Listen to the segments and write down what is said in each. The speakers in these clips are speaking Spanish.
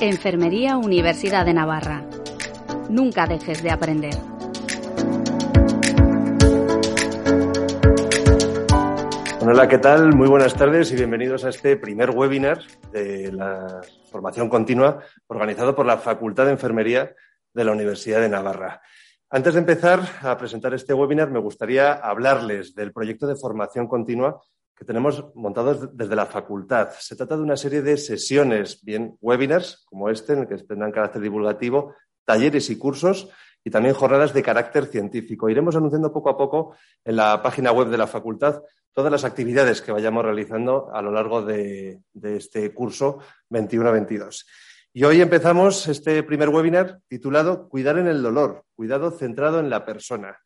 Enfermería Universidad de Navarra. Nunca dejes de aprender. Hola, ¿qué tal? Muy buenas tardes y bienvenidos a este primer webinar de la formación continua organizado por la Facultad de Enfermería de la Universidad de Navarra. Antes de empezar a presentar este webinar, me gustaría hablarles del proyecto de formación continua que tenemos montados desde la facultad. Se trata de una serie de sesiones, bien webinars como este, en el que tendrán carácter divulgativo, talleres y cursos y también jornadas de carácter científico. Iremos anunciando poco a poco en la página web de la facultad todas las actividades que vayamos realizando a lo largo de, de este curso 21-22. Y hoy empezamos este primer webinar titulado Cuidar en el dolor, cuidado centrado en la persona.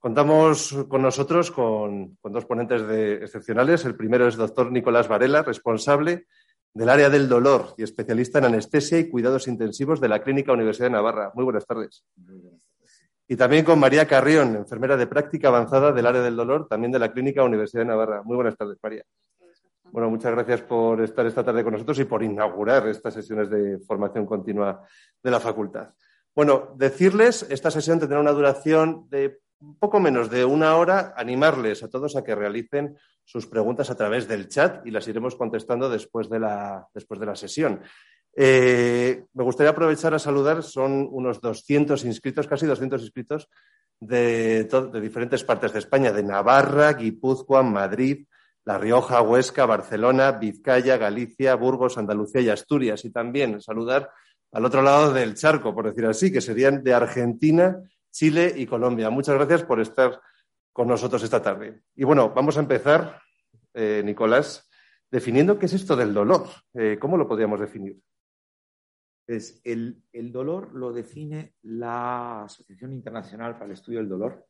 Contamos con nosotros con, dos ponentes excepcionales. El primero es el doctor Nicolás Varela, responsable del área del dolor y especialista en anestesia y cuidados intensivos de la Clínica Universidad de Navarra. Muy buenas tardes. Y también con María Carrión, enfermera de práctica avanzada del área del dolor, también de la Clínica Universidad de Navarra. Muy buenas tardes, María. Bueno, muchas gracias por estar esta tarde con nosotros y por inaugurar estas sesiones de formación continua de la facultad. Bueno, decirles, esta sesión tendrá una duración de un poco menos de una hora, animarles a todos a que realicen sus preguntas a través del chat y las iremos contestando después de la, después de la sesión. Eh, me gustaría aprovechar a saludar, son unos 200 inscritos, casi 200 inscritos de, de diferentes partes de España, de Navarra, Guipúzcoa, Madrid, La Rioja, Huesca, Barcelona, Vizcaya, Galicia, Burgos, Andalucía y Asturias. Y también saludar al otro lado del charco, por decir así, que serían de Argentina, Chile y Colombia. Muchas gracias por estar con nosotros esta tarde. Y bueno, vamos a empezar, eh, Nicolás, definiendo qué es esto del dolor. Eh, ¿Cómo lo podríamos definir? Pues el, dolor lo define la Asociación Internacional para el Estudio del Dolor.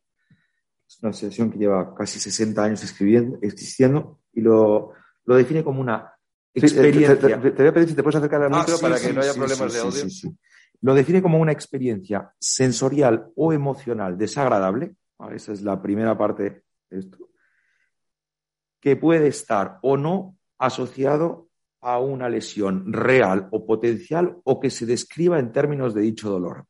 Es una asociación que lleva casi 60 años escribiendo, existiendo y lo, define como una experiencia. te, voy a pedir si te puedes acercar al ah, micro para que no haya problemas de audio lo define como una experiencia sensorial o emocional desagradable, esa es la primera parte de esto, que puede estar o no asociado a una lesión real o potencial o que se describa en términos de dicho dolor.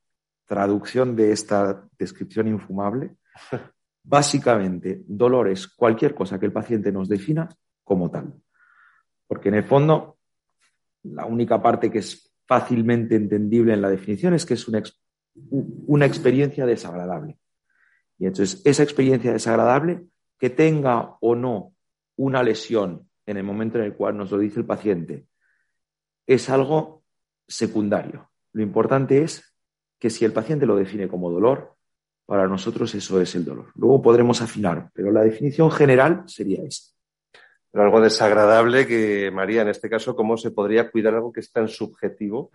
Traducción de esta descripción infumable. Básicamente, dolor es cualquier cosa que el paciente nos defina como tal. Porque en el fondo, la única parte que es fácilmente entendible en la definición es que es una, una experiencia desagradable. Y entonces, esa experiencia desagradable, que tenga o no una lesión en el momento en el cual nos lo dice el paciente, es algo secundario. Lo importante es que si el paciente lo define como dolor, para nosotros eso es el dolor. Luego podremos afinar, pero la definición general sería esta pero algo desagradable que, María, en este caso, cómo se podría cuidar algo que es tan subjetivo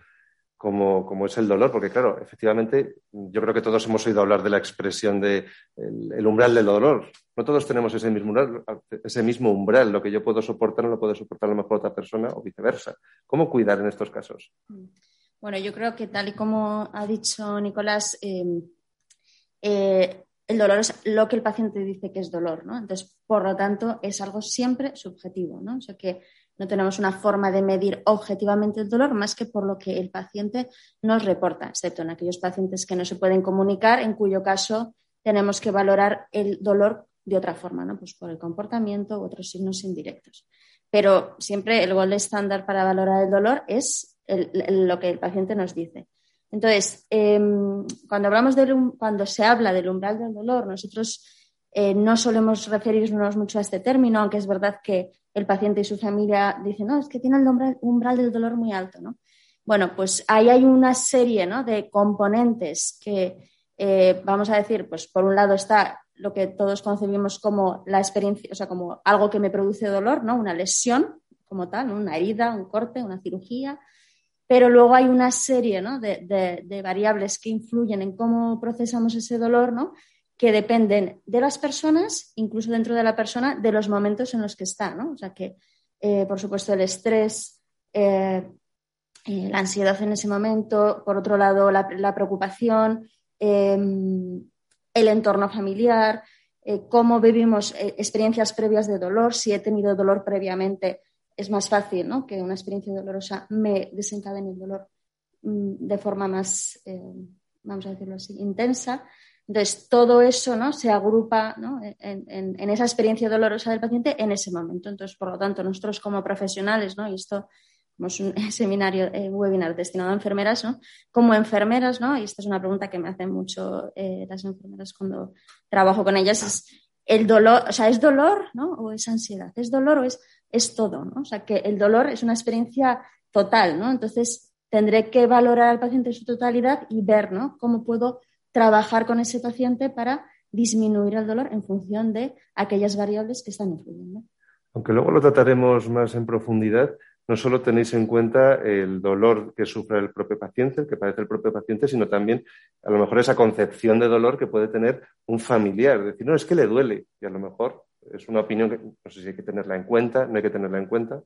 como, como, es el dolor, porque claro, efectivamente, yo creo que todos hemos oído hablar de la expresión de el, umbral del dolor. No todos tenemos ese mismo, umbral, ese mismo umbral. Lo que yo puedo soportar no lo puede soportar a lo mejor otra persona o viceversa. ¿Cómo cuidar en estos casos? Bueno, yo creo que tal y como ha dicho Nicolás, eh, eh, el dolor es lo que el paciente dice que es dolor, ¿no? Entonces, por lo tanto, es algo siempre subjetivo, ¿no? O sea que no tenemos una forma de medir objetivamente el dolor más que por lo que el paciente nos reporta, excepto en aquellos pacientes que no se pueden comunicar, en cuyo caso tenemos que valorar el dolor de otra forma, ¿no? Pues por el comportamiento u otros signos indirectos. Pero siempre el gol estándar para valorar el dolor es lo que el paciente nos dice. Entonces, em, cuando, hablamos cuando se habla del umbral del dolor, nosotros eh, no solemos referirnos mucho a este término, aunque es verdad que el paciente y su familia dicen, no, es que tiene el umbral, del dolor muy alto, ¿no? Bueno, pues ahí hay una serie de componentes que, eh, vamos a decir, pues por un lado está lo que todos concebimos como la experiencia, o sea, como algo que me produce dolor, ¿no? Una lesión como tal, una herida, un corte, una cirugía, pero luego hay una serie de, variables que influyen en cómo procesamos ese dolor, ¿no? que dependen de las personas, incluso dentro de la persona, de los momentos en los que está. ¿no? O sea que, eh, por supuesto, el estrés, eh, eh, la ansiedad en ese momento, por otro lado, la, la preocupación, el entorno familiar, cómo vivimos experiencias previas de dolor, si he tenido dolor previamente, es más fácil ¿no? que una experiencia dolorosa me desencadene el dolor mm, de forma más, eh, vamos a decirlo así, intensa. Entonces, todo eso ¿no? se agrupa ¿no? en, esa experiencia dolorosa del paciente en ese momento. Entonces, por lo tanto, nosotros como profesionales, ¿no? y esto es un seminario, un webinar destinado a enfermeras, ¿no? como enfermeras, ¿no? y esta es una pregunta que me hacen mucho eh, las enfermeras cuando trabajo con ellas, es el dolor, o sea, ¿es dolor ¿no? o es ansiedad? ¿Es dolor o es, es todo? ¿no? O sea, que el dolor es una experiencia total, ¿no? Entonces, tendré que valorar al paciente en su totalidad y ver, ¿no? Cómo puedo trabajar con ese paciente para disminuir el dolor en función de aquellas variables que están influyendo. Aunque luego lo trataremos más en profundidad, no solo tenéis en cuenta el dolor que sufre el propio paciente, el que padece el propio paciente, sino también a lo mejor esa concepción de dolor que puede tener un familiar. Decir, no, es que le duele. Y a lo mejor es una opinión que no sé si hay que tenerla en cuenta, no hay que tenerla en cuenta.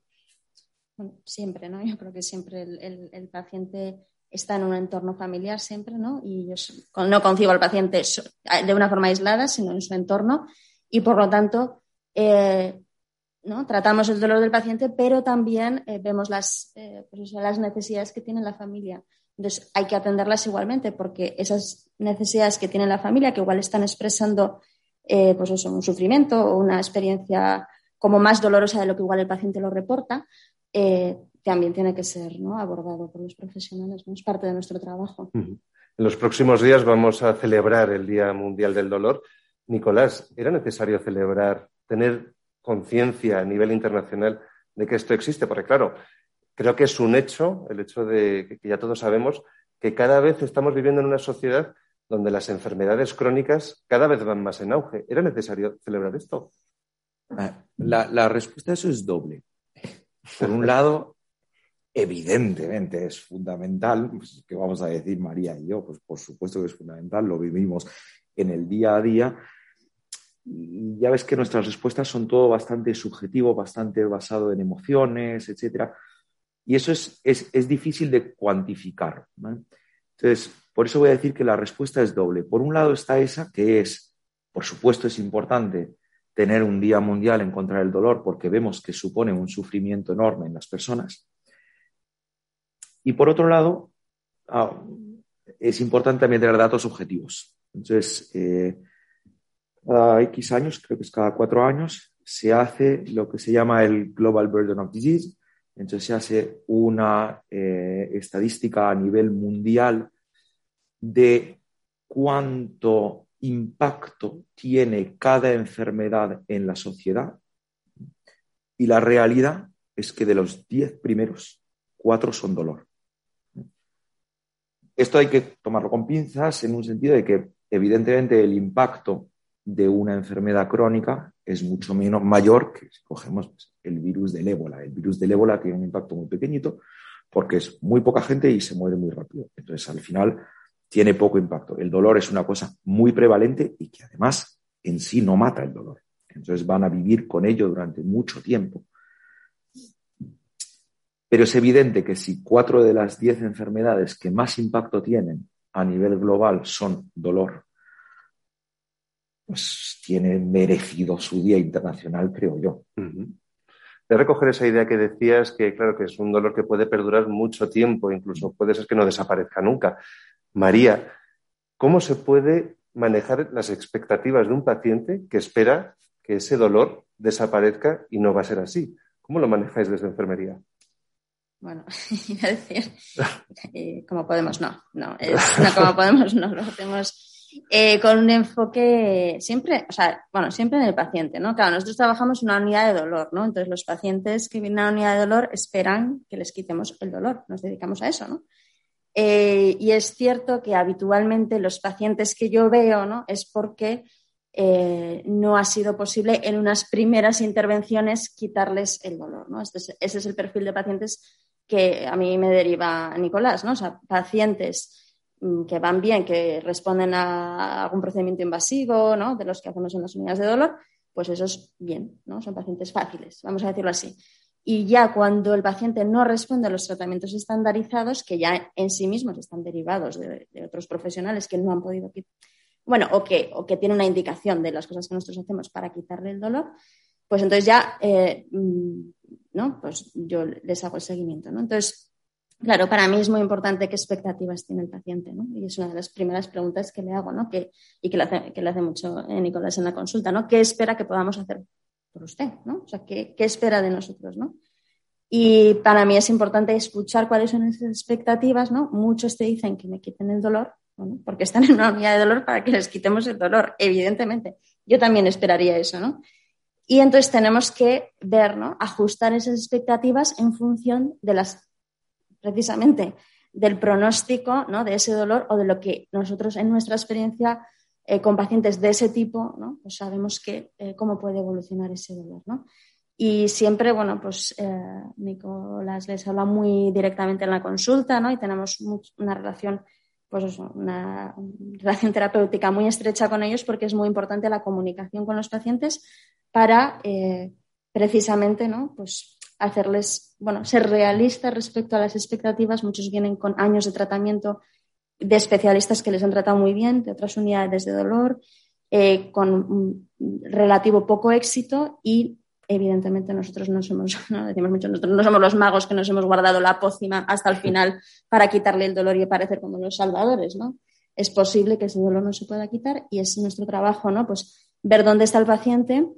siempre, ¿no? Yo creo que siempre el, paciente está en un entorno familiar siempre, ¿no? Y yo no concibo al paciente de una forma aislada, sino en su entorno. Y por lo tanto, eh, ¿no? Tratamos el dolor del paciente, pero también eh, vemos las, eh, pues las necesidades que tiene la familia. Entonces, hay que atenderlas igualmente, porque esas necesidades que tiene la familia, que igual están expresando eh, pues eso, un sufrimiento o una experiencia como más dolorosa de lo que igual el paciente lo reporta, también tiene que ser ¿no? abordado por los profesionales. Es parte de nuestro trabajo. En los próximos días vamos a celebrar el Día Mundial del Dolor. Nicolás, ¿era necesario celebrar, tener conciencia a nivel internacional de que esto existe, porque claro, creo que es un hecho, el hecho de que ya todos sabemos que cada vez estamos viviendo en una sociedad donde las enfermedades crónicas cada vez van más en auge. ¿Era necesario celebrar esto? Ah, la, respuesta a eso es doble. Por un lado, evidentemente es fundamental, pues, que vamos a decir María y yo, pues por supuesto que es fundamental, lo vivimos en el día a día, y ya ves que nuestras respuestas son todo bastante subjetivo, bastante basado en emociones, etc. Y eso es, es, difícil de cuantificar. Entonces, por eso voy a decir que la respuesta es doble. Por un lado está esa, que es, por supuesto, es importante tener un día mundial en contra del dolor porque vemos que supone un sufrimiento enorme en las personas. Y por otro lado, ah, es importante también tener datos objetivos. Entonces, eh, cada X años, creo que es cada cuatro años, se hace lo que se llama el Global Burden of Disease. Entonces se hace una eh, estadística a nivel mundial de cuánto impacto tiene cada enfermedad en la sociedad. Y la realidad es que de los diez primeros, cuatro son dolor. Esto hay que tomarlo con pinzas en un sentido de que evidentemente el impacto de una enfermedad crónica es mucho menos mayor que si cogemos pues, el virus del ébola. El virus del ébola tiene un impacto muy pequeñito porque es muy poca gente y se muere muy rápido. Entonces, al final, tiene poco impacto. El dolor es una cosa muy prevalente y que además en sí no mata el dolor. Entonces van a vivir con ello durante mucho tiempo. Pero es evidente que si cuatro de las diez enfermedades que más impacto tienen a nivel global son dolor, pues tiene merecido su Día Internacional, creo yo. De recoger esa idea que decías, que claro que es un dolor que puede perdurar mucho tiempo, incluso puede ser que no desaparezca nunca. María, ¿cómo se puede manejar las expectativas de un paciente que espera que ese dolor desaparezca y no va a ser así? ¿Cómo lo manejáis desde enfermería? Bueno, iba a decir, eh, como podemos, no, no, no como podemos, no, lo hacemos eh, con un enfoque siempre, o sea, bueno, siempre en el paciente, ¿no? Claro, nosotros trabajamos en una unidad de dolor, ¿no? Entonces los pacientes que vienen a la unidad de dolor esperan que les quitemos el dolor, nos dedicamos a eso, ¿no? Eh, y es cierto que habitualmente los pacientes que yo veo, ¿no? Es porque eh, no ha sido posible en unas primeras intervenciones quitarles el dolor, ¿no? Este ese es el perfil de pacientes que a mí me deriva Nicolás, ¿no? O sea, pacientes que van bien, que responden a algún procedimiento invasivo, ¿no? De los que hacemos en las unidades de dolor, pues eso es bien, ¿no? Son pacientes fáciles, vamos a decirlo así. Y ya cuando el paciente no responde a los tratamientos estandarizados, que ya en sí mismos están derivados de, otros profesionales que no han podido bueno, o que, o que tiene una indicación de las cosas que nosotros hacemos para quitarle el dolor, pues entonces ya, eh, mm, ¿no? Pues yo les hago el seguimiento, ¿no? Entonces, Claro, para mí es muy importante qué expectativas tiene el paciente, ¿no? Y es una de las primeras preguntas que le hago, ¿no? Que, y que le, hace, que le hace mucho eh, Nicolás en la consulta, ¿no? ¿Qué espera que podamos hacer por usted, ¿no? O sea, ¿qué, qué espera de nosotros, ¿no? Y para mí es importante escuchar cuáles son esas expectativas, ¿no? Muchos te dicen que me quiten el dolor, porque están en una unidad de dolor para que les quitemos el dolor, evidentemente. Yo también esperaría eso, ¿no? Y entonces tenemos que ver, ¿no? Ajustar esas expectativas en función de las, precisamente, del pronóstico, ¿no? De ese dolor o de lo que nosotros en nuestra experiencia eh, con pacientes de ese tipo, ¿no? Pues sabemos que, eh, cómo puede evolucionar ese dolor, ¿no? Y siempre, bueno, pues eh, Nicolás les habla muy directamente en la consulta, ¿no? Y tenemos una relación, pues una relación terapéutica muy estrecha con ellos porque es muy importante la comunicación con los pacientes para eh, precisamente, ¿no? Pues hacerles, bueno, ser realistas respecto a las expectativas. Muchos vienen con años de tratamiento de especialistas que les han tratado muy bien, de otras unidades de dolor, eh, con relativo poco éxito y evidentemente nosotros no somos, no decimos mucho, nosotros no somos los magos que nos hemos guardado la pócima hasta el final para quitarle el dolor y parecer como los salvadores, ¿no? Es posible que ese dolor no se pueda quitar y es nuestro trabajo, ¿no? Pues ver dónde está el paciente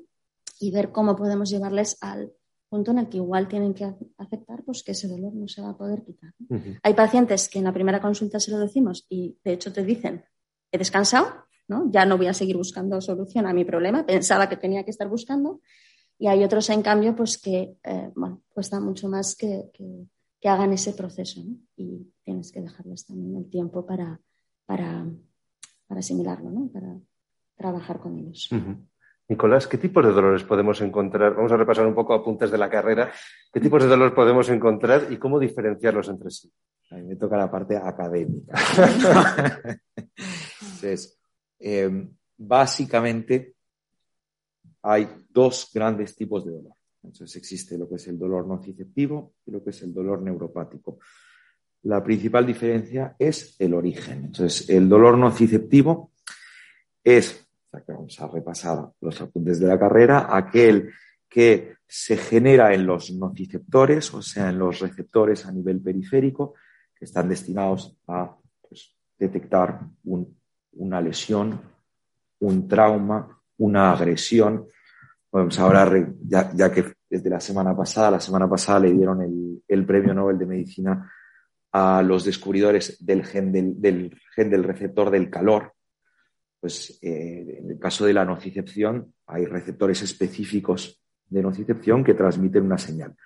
y ver cómo podemos llevarles al punto en el que igual tienen que aceptar pues, que ese dolor no se va a poder quitar. Hay pacientes que en la primera consulta se lo decimos y de hecho te dicen, he descansado, ¿no? ya no voy a seguir buscando solución a mi problema, pensaba que tenía que estar buscando y hay otros, en cambio, pues que, eh, bueno, cuesta mucho más que, hagan ese proceso, ¿no? Y tienes que dejarles también el tiempo para, para, asimilarlo, ¿no? Para trabajar con ellos. Nicolás, ¿qué tipos de dolores podemos encontrar? Vamos a repasar un poco apuntes de la carrera. ¿Qué tipos de dolores podemos encontrar y cómo diferenciarlos entre sí? A mí me toca la parte académica. Entonces, eh, básicamente hay dos grandes tipos de dolor. Entonces existe lo que es el dolor nociceptivo y lo que es el dolor neuropático. La principal diferencia es el origen. Entonces, el dolor nociceptivo es, que vamos a repasar los apuntes de la carrera, aquel que se genera en los nociceptores, o sea, en los receptores a nivel periférico, que están destinados a pues, detectar una lesión, un trauma, una agresión. Vamos ahora, ya, que desde la semana pasada, la semana pasada le dieron el, premio Nobel de Medicina a los descubridores del gen del, gen del receptor del calor. Pues eh, en el caso de la nocicepción, hay receptores específicos de nocicepción que transmiten una señal.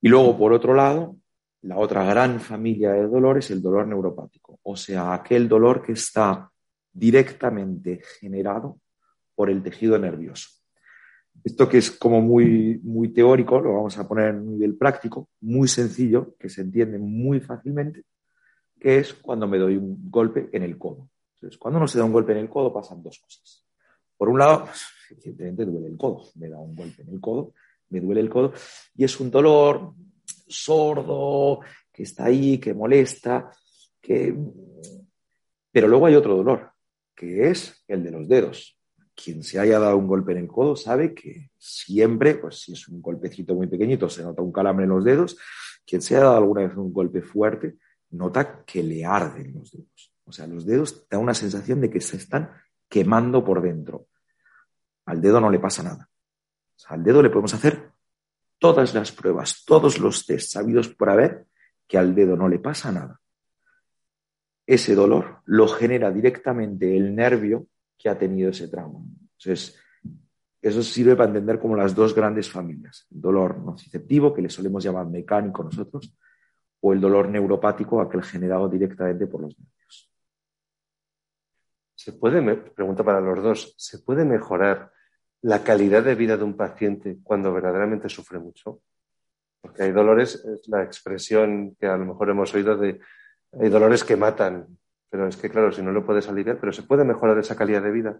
Y luego, por otro lado, la otra gran familia de dolor es el dolor neuropático, o sea, aquel dolor que está directamente generado por el tejido nervioso. Esto que es como muy, muy teórico, lo vamos a poner en un nivel práctico, muy sencillo, que se entiende muy fácilmente, que es cuando me doy un golpe en el codo. Entonces, cuando uno se da un golpe en el codo pasan dos cosas. Por un lado, pues, evidentemente duele el codo, me da un golpe en el codo, me duele el codo, y es un dolor sordo, que está ahí, que molesta. Pero luego hay otro dolor, que es el de los dedos quien se haya dado un golpe en el codo sabe que siempre, pues si es un golpecito muy pequeñito, se nota un calambre en los dedos. Quien se haya dado alguna vez un golpe fuerte, nota que le arden los dedos. O sea, los dedos da una sensación de que se están quemando por dentro. Al dedo no le pasa nada. al dedo le podemos hacer todas las pruebas, todos los test sabidos por haber, que al dedo no le pasa nada. Ese dolor lo genera directamente el nervio que ha tenido ese trauma. Entonces, eso sirve para entender como las dos grandes familias, el dolor nociceptivo, que le solemos llamar mecánico nosotros, o el dolor neuropático, aquel generado directamente por los nervios. ¿Se puede, pregunta para los dos, ¿se puede mejorar la calidad de vida de un paciente cuando verdaderamente sufre mucho? Porque hay dolores, es la expresión que a lo mejor hemos oído de, hay dolores que matan, pero es que, claro, si no lo puedes aliviar, pero se puede mejorar esa calidad de vida.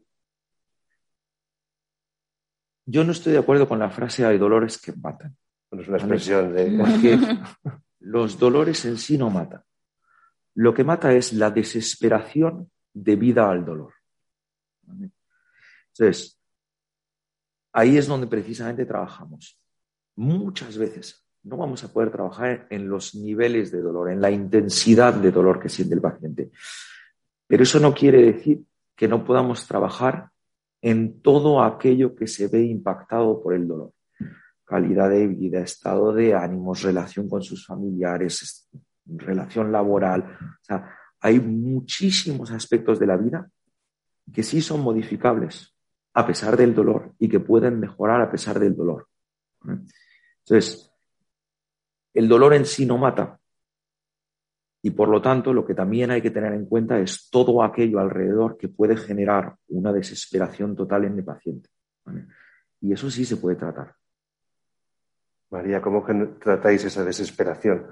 Yo no estoy de acuerdo con la frase hay dolores que matan. Bueno, es una expresión de. Porque los dolores en sí no matan. Lo que mata es la desesperación debida al dolor. Entonces, ahí es donde precisamente trabajamos. Muchas veces no vamos a poder trabajar en los niveles de dolor, en la intensidad de dolor que siente el paciente. Pero eso no quiere decir que no podamos trabajar en todo aquello que se ve impactado por el dolor. Calidad de vida, estado de ánimos, relación con sus familiares, relación laboral. O sea, hay muchísimos aspectos de la vida que sí son modificables a pesar del dolor y que pueden mejorar a pesar del dolor. Entonces, el dolor en sí no mata. Y por lo tanto, lo que también hay que tener en cuenta es todo aquello alrededor que puede generar una desesperación total en el paciente. Y eso sí se puede tratar. María, ¿cómo tratáis esa desesperación?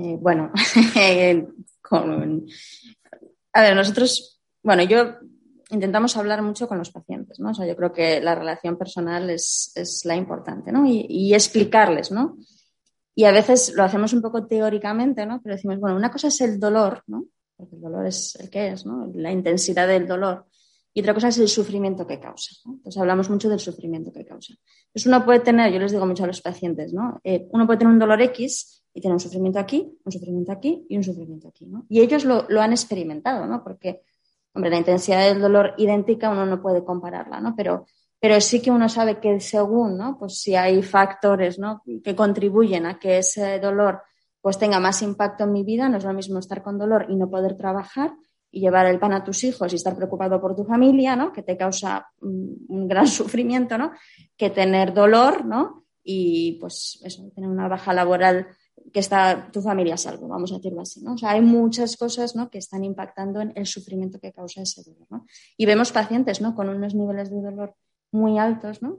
Bueno, a ver, nosotros, bueno, yo intentamos hablar mucho con los pacientes, ¿no? O sea, yo creo que la relación personal es, la importante, ¿no? Y, explicarles, ¿no? Y a veces lo hacemos un poco teóricamente, ¿no? Pero decimos, bueno, una cosa es el dolor, ¿no? Porque el dolor es el que es, ¿no? La intensidad del dolor. Y otra cosa es el sufrimiento que causa. ¿no? Entonces hablamos mucho del sufrimiento que causa. Entonces uno puede tener, yo les digo mucho a los pacientes, ¿no? Eh, uno puede tener un dolor X y tiene un sufrimiento aquí, un sufrimiento aquí y un sufrimiento aquí, ¿no? Y ellos lo, lo han experimentado, ¿no? Porque Hombre, la intensidad del dolor idéntica uno no puede compararla, ¿no? Pero, pero sí que uno sabe que según, ¿no? Pues si hay factores, ¿no? Que contribuyen a que ese dolor pues tenga más impacto en mi vida, no es lo mismo estar con dolor y no poder trabajar y llevar el pan a tus hijos y estar preocupado por tu familia, ¿no? Que te causa un gran sufrimiento, ¿no? Que tener dolor, ¿no? Y pues eso, tener una baja laboral que está tu familia salvo, vamos a decirlo así, ¿no? O sea, hay muchas cosas, ¿no? Que están impactando en el sufrimiento que causa ese dolor, ¿no? Y vemos pacientes, ¿no? Con unos niveles de dolor muy altos, ¿no?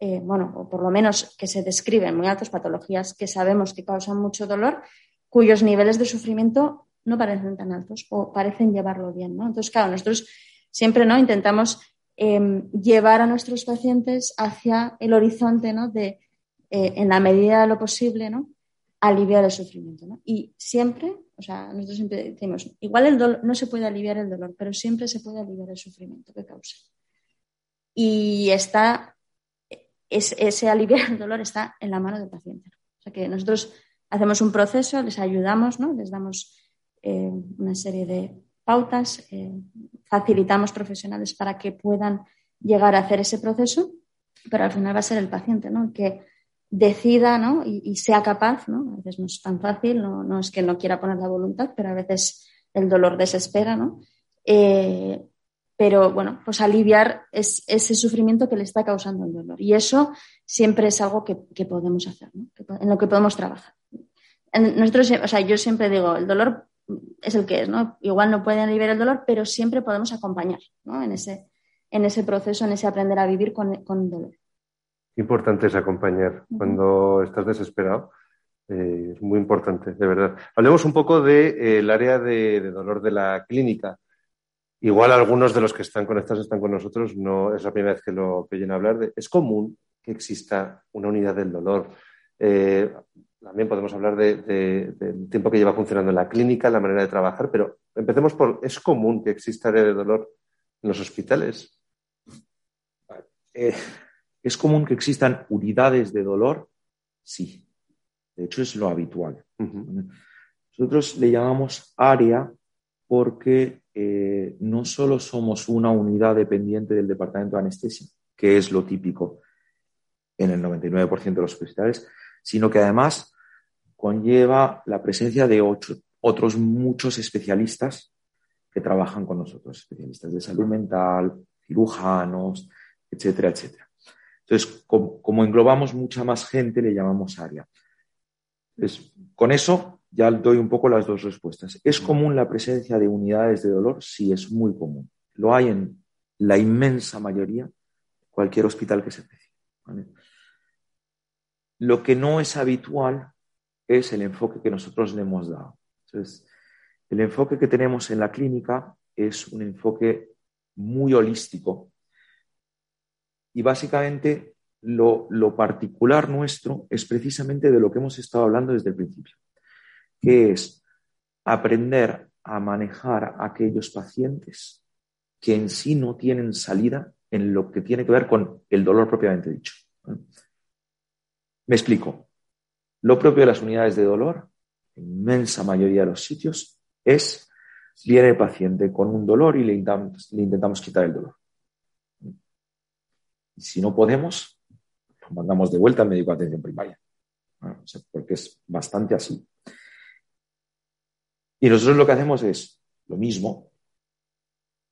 Eh, bueno, o por lo menos que se describen muy altas patologías que sabemos que causan mucho dolor, cuyos niveles de sufrimiento no parecen tan altos o parecen llevarlo bien, ¿no? Entonces, claro, nosotros siempre, ¿no? Intentamos em, llevar a nuestros pacientes hacia el horizonte, ¿no? De, eh, en la medida de lo posible, ¿no? Aliviar el sufrimiento. ¿no? Y siempre, o sea, nosotros siempre decimos, igual el dolor, no se puede aliviar el dolor, pero siempre se puede aliviar el sufrimiento que causa. Y está, ese aliviar el dolor está en la mano del paciente. O sea que nosotros hacemos un proceso, les ayudamos, ¿no? les damos eh, una serie de pautas, eh, facilitamos profesionales para que puedan llegar a hacer ese proceso, pero al final va a ser el paciente, ¿no? Que decida ¿no? y, sea capaz, ¿no? a veces no es tan fácil, no, no, es que no quiera poner la voluntad, pero a veces el dolor desespera, ¿no? Eh, pero bueno, pues aliviar es, ese sufrimiento que le está causando el dolor. Y eso siempre es algo que, podemos hacer, ¿no? en lo que podemos trabajar. nosotros, o sea, yo siempre digo, el dolor es el que es, ¿no? Igual no pueden aliviar el dolor, pero siempre podemos acompañar ¿no? en, ese, en ese proceso, en ese aprender a vivir con, con dolor importante es acompañar cuando estás desesperado. Eh, es muy importante, de verdad. Hablemos un poco del de, área de, dolor de la clínica. Igual algunos de los que están conectados están con nosotros, no es la primera vez que lo oyen hablar. De, es común que exista una unidad del dolor. Eh, también podemos hablar del tiempo que lleva funcionando en la clínica, la manera de trabajar, pero empecemos por, ¿es común que exista área de dolor en los hospitales? Eh, ¿Es común que existan unidades de dolor? Sí. De hecho, es lo habitual. Nosotros le llamamos área porque eh, no solo somos una unidad dependiente del departamento de anestesia, que es lo típico en el 99% de los hospitales, sino que además conlleva la presencia de otros muchos especialistas que trabajan con nosotros, especialistas de salud mental, cirujanos, etcétera, etcétera. Entonces, como, englobamos mucha más gente, le llamamos área. con eso ya doy un poco las dos respuestas. ¿Es común la presencia de unidades de dolor? Sí, es muy común. Lo hay en la inmensa mayoría cualquier hospital que se precie. Lo que no es habitual es el enfoque que nosotros le hemos dado. Entonces, el enfoque que tenemos en la clínica es un enfoque muy holístico y básicamente lo, particular nuestro es precisamente de lo que hemos estado hablando desde el principio, que es aprender a manejar a aquellos pacientes que en sí no tienen salida en lo que tiene que ver con el dolor propiamente dicho. Me explico. Lo propio de las unidades de dolor, en inmensa mayoría de los sitios, es viene el paciente con un dolor y le intentamos, quitar el dolor. Y si no podemos, lo mandamos de vuelta al médico de atención primaria, porque es bastante así. Y nosotros lo que hacemos es lo mismo,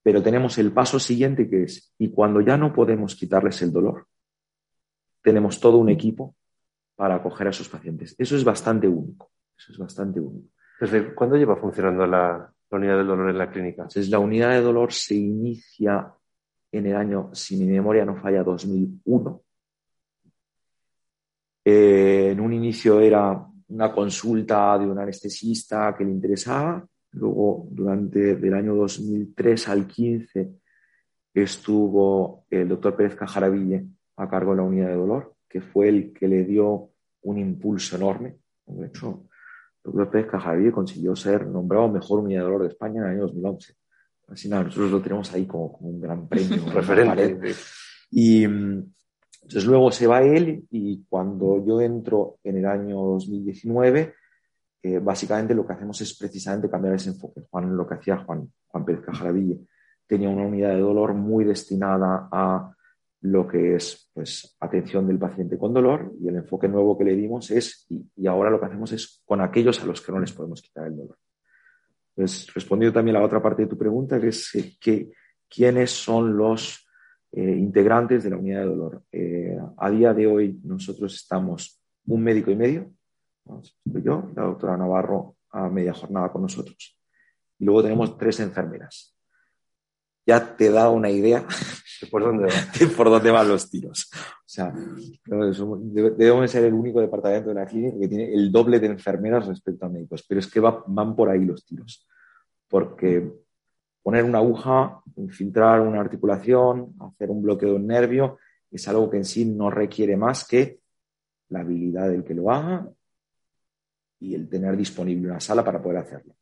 pero tenemos el paso siguiente que es, y cuando ya no podemos quitarles el dolor, tenemos todo un equipo para acoger a esos pacientes. Eso es bastante único. Eso es bastante único. ¿Desde cuándo lleva funcionando la, unidad del dolor en la clínica? Entonces, la unidad de dolor se inicia en el año, si mi memoria no falla, 2001. Eh, en un inicio era una consulta de un anestesista que le interesaba. Luego, durante el año 2003 al 15, estuvo el doctor Pérez Cajaraville a cargo de la unidad de dolor, que fue el que le dio un impulso enorme. De hecho, el doctor Pérez Cajaraville consiguió ser nombrado mejor unidad de dolor de España en el año 2011. Así nada, nosotros lo tenemos ahí como, un gran premio. Referente. Y, entonces luego se va él y cuando yo entro en el año 2019, eh, básicamente lo que hacemos es precisamente cambiar ese enfoque. Juan, lo que hacía Juan, Juan Pérez Cajaraville, tenía una unidad de dolor muy destinada a lo que es pues, atención del paciente con dolor y el enfoque nuevo que le dimos es, y, ahora lo que hacemos es con aquellos a los que no les podemos quitar el dolor. Respondiendo también a la otra parte de tu pregunta, que es eh, que, quiénes son los eh, integrantes de la unidad de dolor. Eh, a día de hoy nosotros estamos un médico y medio, yo, la doctora Navarro a media jornada con nosotros. Y luego tenemos tres enfermeras. Ya te da una idea por dónde, por dónde van los tiros. O sea, debemos ser el único departamento de la clínica que tiene el doble de enfermeras respecto a médicos, pero es que van por ahí los tiros. Porque poner una aguja, infiltrar una articulación, hacer un bloqueo de un nervio, es algo que en sí no requiere más que la habilidad del que lo haga y el tener disponible una sala para poder hacerlo.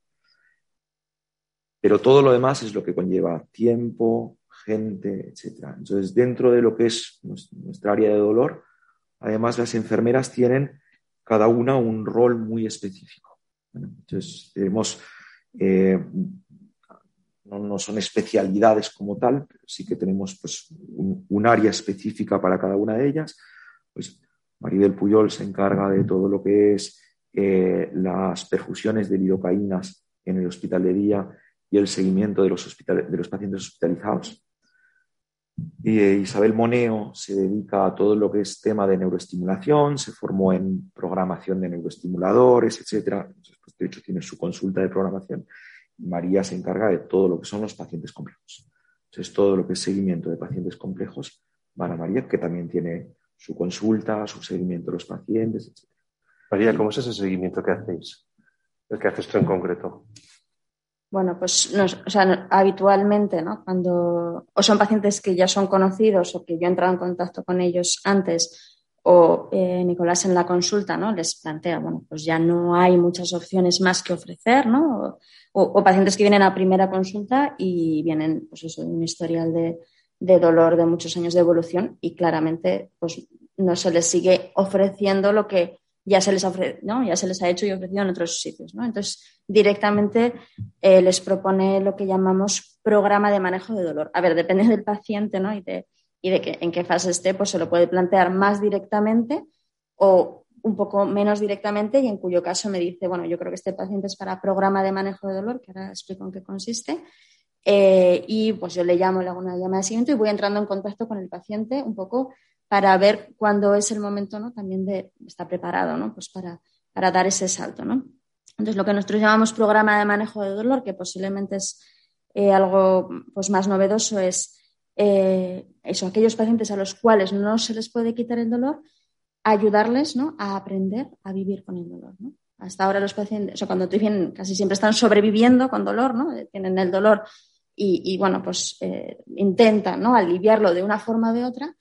Pero todo lo demás es lo que conlleva tiempo, gente, etc. Entonces, dentro de lo que es nuestra área de dolor, además las enfermeras tienen cada una un rol muy específico. Entonces, tenemos eh, no, son especialidades como tal, pero sí que tenemos pues, un, área específica para cada una de ellas. Pues Maribel Puyol se encarga de todo lo que es eh, las perfusiones de lidocaínas en el hospital de día y el seguimiento de los, de los pacientes hospitalizados. Y eh, Isabel Moneo se dedica a todo lo que es tema de neuroestimulación, se formó en programación de neuroestimuladores, etc. Pues, de hecho, tiene su consulta de programación María se encarga de todo lo que son los pacientes complejos. Entonces, todo lo que es seguimiento de pacientes complejos va a María, que también tiene su consulta, su seguimiento de los pacientes, etc. María, ¿cómo es ese seguimiento que hacéis? El que haces tú en concreto. Bueno, pues habitualmente, ¿no? Cuando o son pacientes que ya son conocidos o que yo he entrado en contacto con ellos antes o eh, Nicolás en la consulta, ¿no? Les plantea, bueno, pues ya no hay muchas opciones más que ofrecer, ¿no? o, pacientes que vienen a primera consulta y vienen, pues eso, un historial de, dolor de muchos años de evolución y claramente, pues no se les sigue ofreciendo lo que ya se les, ¿no? ya se les ha hecho y ofrecido en otros sitios. Entonces, directamente eh, les propone lo que llamamos programa de manejo de dolor. A ver, depende del paciente y de, en qué fase esté, pues se lo puede plantear más directamente o un poco menos directamente y en cuyo caso me dice, bueno, yo creo que este paciente es para programa de manejo de dolor, que ahora explico en qué consiste. Eh, y pues yo le llamo, le hago una llamada de seguimiento y voy entrando en contacto con el paciente un poco para ver cuándo es el momento ¿no? también de estar preparado ¿no? pues para, para dar ese salto. ¿no? Entonces, lo que nosotros llamamos programa de manejo de dolor, que posiblemente es eh, algo pues, más novedoso, es eh, eso, aquellos pacientes a los cuales no se les puede quitar el dolor, ayudarles ¿no? a aprender a vivir con el dolor. ¿no? Hasta ahora los pacientes, o cuando te casi siempre están sobreviviendo con dolor, ¿no? tienen el dolor y, bueno, pues eh, intentan ¿no? aliviarlo de una forma o de otra.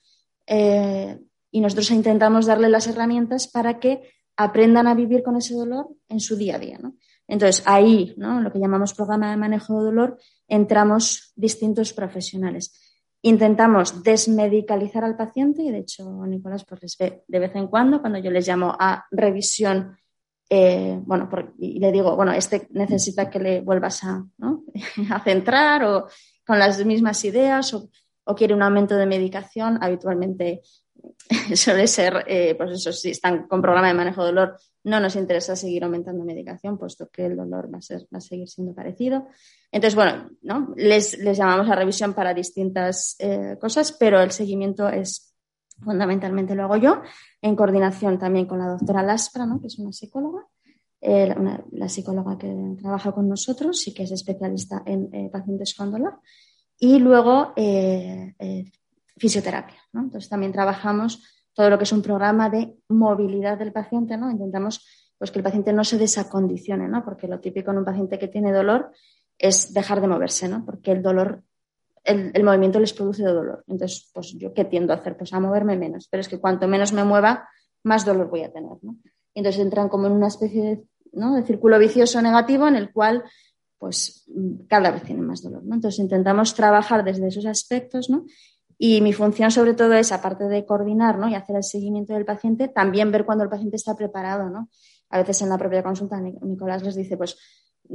Eh, y nosotros intentamos darle las herramientas para que aprendan a vivir con ese dolor en su día a día. ¿no? Entonces, ahí, ¿no? lo que llamamos programa de manejo de dolor, entramos distintos profesionales. Intentamos desmedicalizar al paciente y de hecho Nicolás pues les ve de vez en cuando cuando yo les llamo a revisión eh, bueno, y le digo, bueno, este necesita que le vuelvas a, a centrar o con las mismas ideas o, quiere un aumento de medicación, habitualmente suele ser, eh, pues eso, si están con programa de manejo de dolor, no nos interesa seguir aumentando medicación, puesto que el dolor va a, ser, va a seguir siendo parecido. Entonces, bueno, ¿no? les, les llamamos a revisión para distintas eh, cosas, pero el seguimiento es fundamentalmente lo hago yo, en coordinación también con la doctora Laspra, ¿no? que es una psicóloga, eh, la psicóloga que trabaja con nosotros y que es especialista en pacientes con dolor. Y luego fisioterapia. ¿no? Entonces también trabajamos todo lo que es un programa de movilidad del paciente, ¿no? Intentamos pues, que el paciente no se desacondicione, ¿no? Porque lo típico en un paciente que tiene dolor es dejar de moverse, ¿no? Porque el dolor, el, movimiento les produce dolor. Entonces, pues yo qué tiendo a hacer, pues a moverme menos. Pero es que cuanto menos me mueva, más dolor voy a tener, ¿no? Entonces entran como en una especie de, ¿no? de círculo vicioso negativo en el cual pues cada vez tienen más dolor, ¿no? Entonces intentamos trabajar desde esos aspectos, ¿no? Y mi función sobre todo es, aparte de coordinar ¿no? y hacer el seguimiento del paciente, también ver cuando el paciente está preparado. ¿no? A veces en la propia consulta Nicolás les dice, pues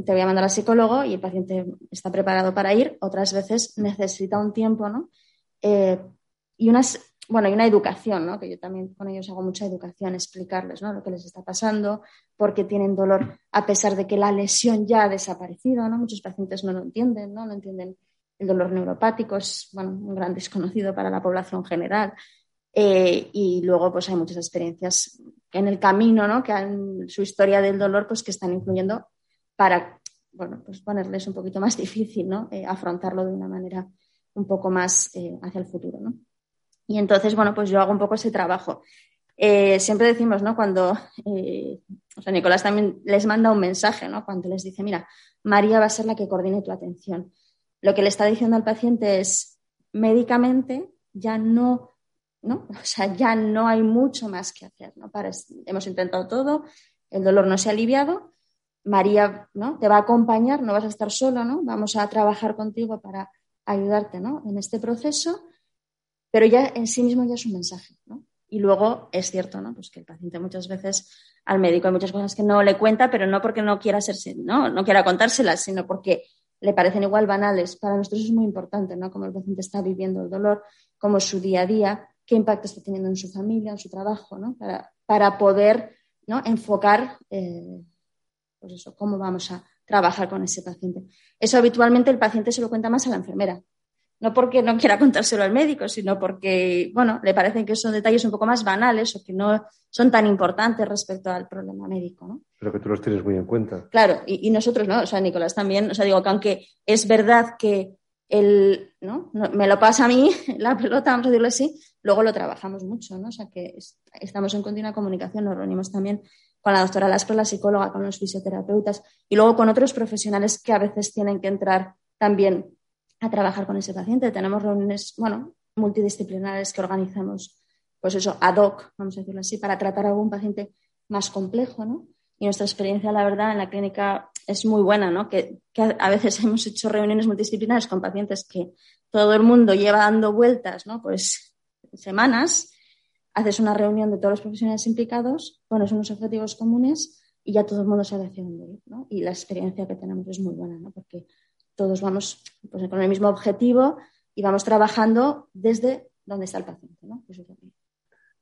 te voy a mandar al psicólogo y el paciente está preparado para ir. Otras veces necesita un tiempo ¿no? Eh, y unas, bueno, y una educación, ¿no? que yo también con ellos hago mucha educación, explicarles ¿no? lo que les está pasando, por qué tienen dolor a pesar de que la lesión ya ha desaparecido. ¿no? Muchos pacientes no lo entienden, no, no entienden el dolor neuropático es bueno, un gran desconocido para la población general. Eh, y luego pues hay muchas experiencias en el camino, ¿no? que han su historia del dolor pues que están incluyendo para bueno, pues ponerles un poquito más difícil ¿no? Eh, afrontarlo de una manera un poco más eh, hacia el futuro. ¿no? Y entonces, bueno, pues yo hago un poco ese trabajo. siempre decimos, ¿no? Cuando, o sea, Nicolás también les manda un mensaje, ¿no? Cuando les dice, mira, María va a ser la que coordine tu atención lo que le está diciendo al paciente es médicamente ya no, ¿no? O sea, ya no hay mucho más que hacer, ¿no? hemos intentado todo, el dolor no se ha aliviado, María, ¿no? Te va a acompañar, no vas a estar solo, ¿no? Vamos a trabajar contigo para ayudarte, ¿no? En este proceso, pero ya en sí mismo ya es un mensaje, ¿no? Y luego es cierto, ¿no? Pues que el paciente muchas veces al médico hay muchas cosas que no le cuenta, pero no porque no quiera hacerse, ¿no? No quiera contárselas, sino porque le parecen igual banales. Para nosotros es muy importante, ¿no? Cómo el paciente está viviendo el dolor, cómo es su día a día, qué impacto está teniendo en su familia, en su trabajo, ¿no? Para, para poder ¿no? enfocar, eh, pues eso, cómo vamos a trabajar con ese paciente. Eso habitualmente el paciente se lo cuenta más a la enfermera, no porque no quiera contárselo al médico, sino porque, bueno, le parecen que son detalles un poco más banales o que no son tan importantes respecto al problema médico, ¿no? Pero que tú los tienes muy en cuenta. Claro, y, nosotros, ¿no? O sea, Nicolás también, o sea, digo que aunque es verdad que el, ¿no? Me lo pasa a mí, la pelota, vamos a decirlo así, luego lo trabajamos mucho, ¿no? O sea, que estamos en continua comunicación, nos reunimos también con la doctora Laspro, la psicóloga, con los fisioterapeutas y luego con otros profesionales que a veces tienen que entrar también a trabajar con ese paciente. Tenemos reuniones, bueno, multidisciplinares que organizamos, pues eso, ad hoc, vamos a decirlo así, para tratar a algún paciente más complejo, ¿no? Y nuestra experiencia, la verdad, en la clínica es muy buena, ¿no? Que, a veces hemos hecho reuniones multidisciplinares con pacientes que todo el mundo lleva dando vueltas, ¿no? Pues semanas, haces una reunión de todos los profesionales implicados, pones unos objetivos comunes y ya todo el mundo sabe hacia dónde ir, ¿no? Y la experiencia que tenemos es muy buena, ¿no? Porque todos vamos pues, con el mismo objetivo y vamos trabajando desde donde está el paciente. ¿no?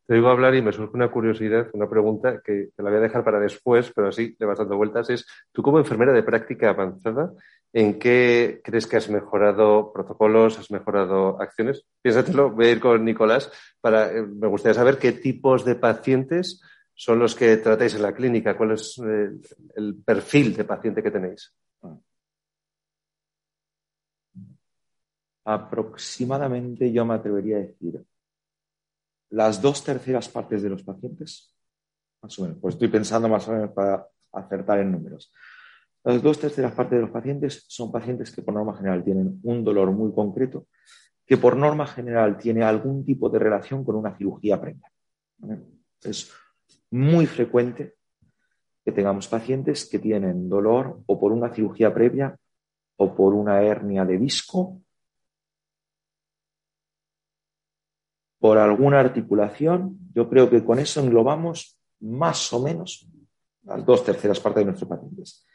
te digo hablar y me surge una curiosidad, una pregunta que te la voy a dejar para después, pero así le vas dando vueltas. Es, tú como enfermera de práctica avanzada, ¿en qué crees que has mejorado protocolos, has mejorado acciones? Piénsatelo, voy a ir con Nicolás, para, eh, me gustaría saber qué tipos de pacientes son los que tratáis en la clínica, cuál es eh, el perfil de paciente que tenéis. Aproximadamente yo me atrevería a decir las dos terceras partes de los pacientes, más o menos, pues estoy pensando más o menos para acertar en números. Las dos terceras partes de los pacientes son pacientes que por norma general tienen un dolor muy concreto, que por norma general tiene algún tipo de relación con una cirugía previa. Es muy frecuente que tengamos pacientes que tienen dolor o por una cirugía previa o por una hernia de disco por alguna articulación, yo creo que con eso englobamos más o menos las dos terceras partes de nuestros pacientes,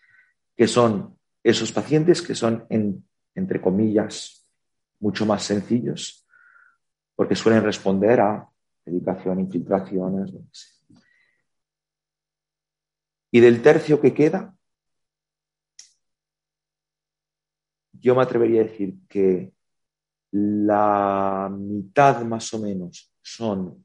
que son esos pacientes que son, entre comillas, mucho más sencillos, porque suelen responder a medicación, infiltraciones, Y del tercio que queda, yo me atrevería a decir que la mitad más o menos son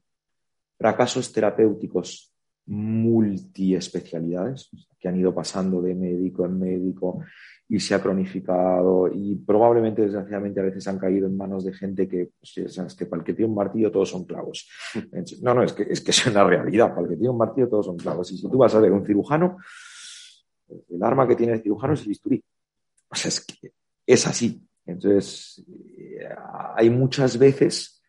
fracasos terapéuticos multiespecialidades que han ido pasando de médico en médico y se ha cronificado y probablemente desgraciadamente a veces han caído en manos de gente que, pues, es que para el que tiene un martillo todos son clavos. No, no, es que, es que es una realidad, para el que tiene un martillo todos son clavos. Y si tú vas a ver un cirujano, el arma que tiene el cirujano es el bisturí. O sea, es que es así. Entonces, eh, hay muchas veces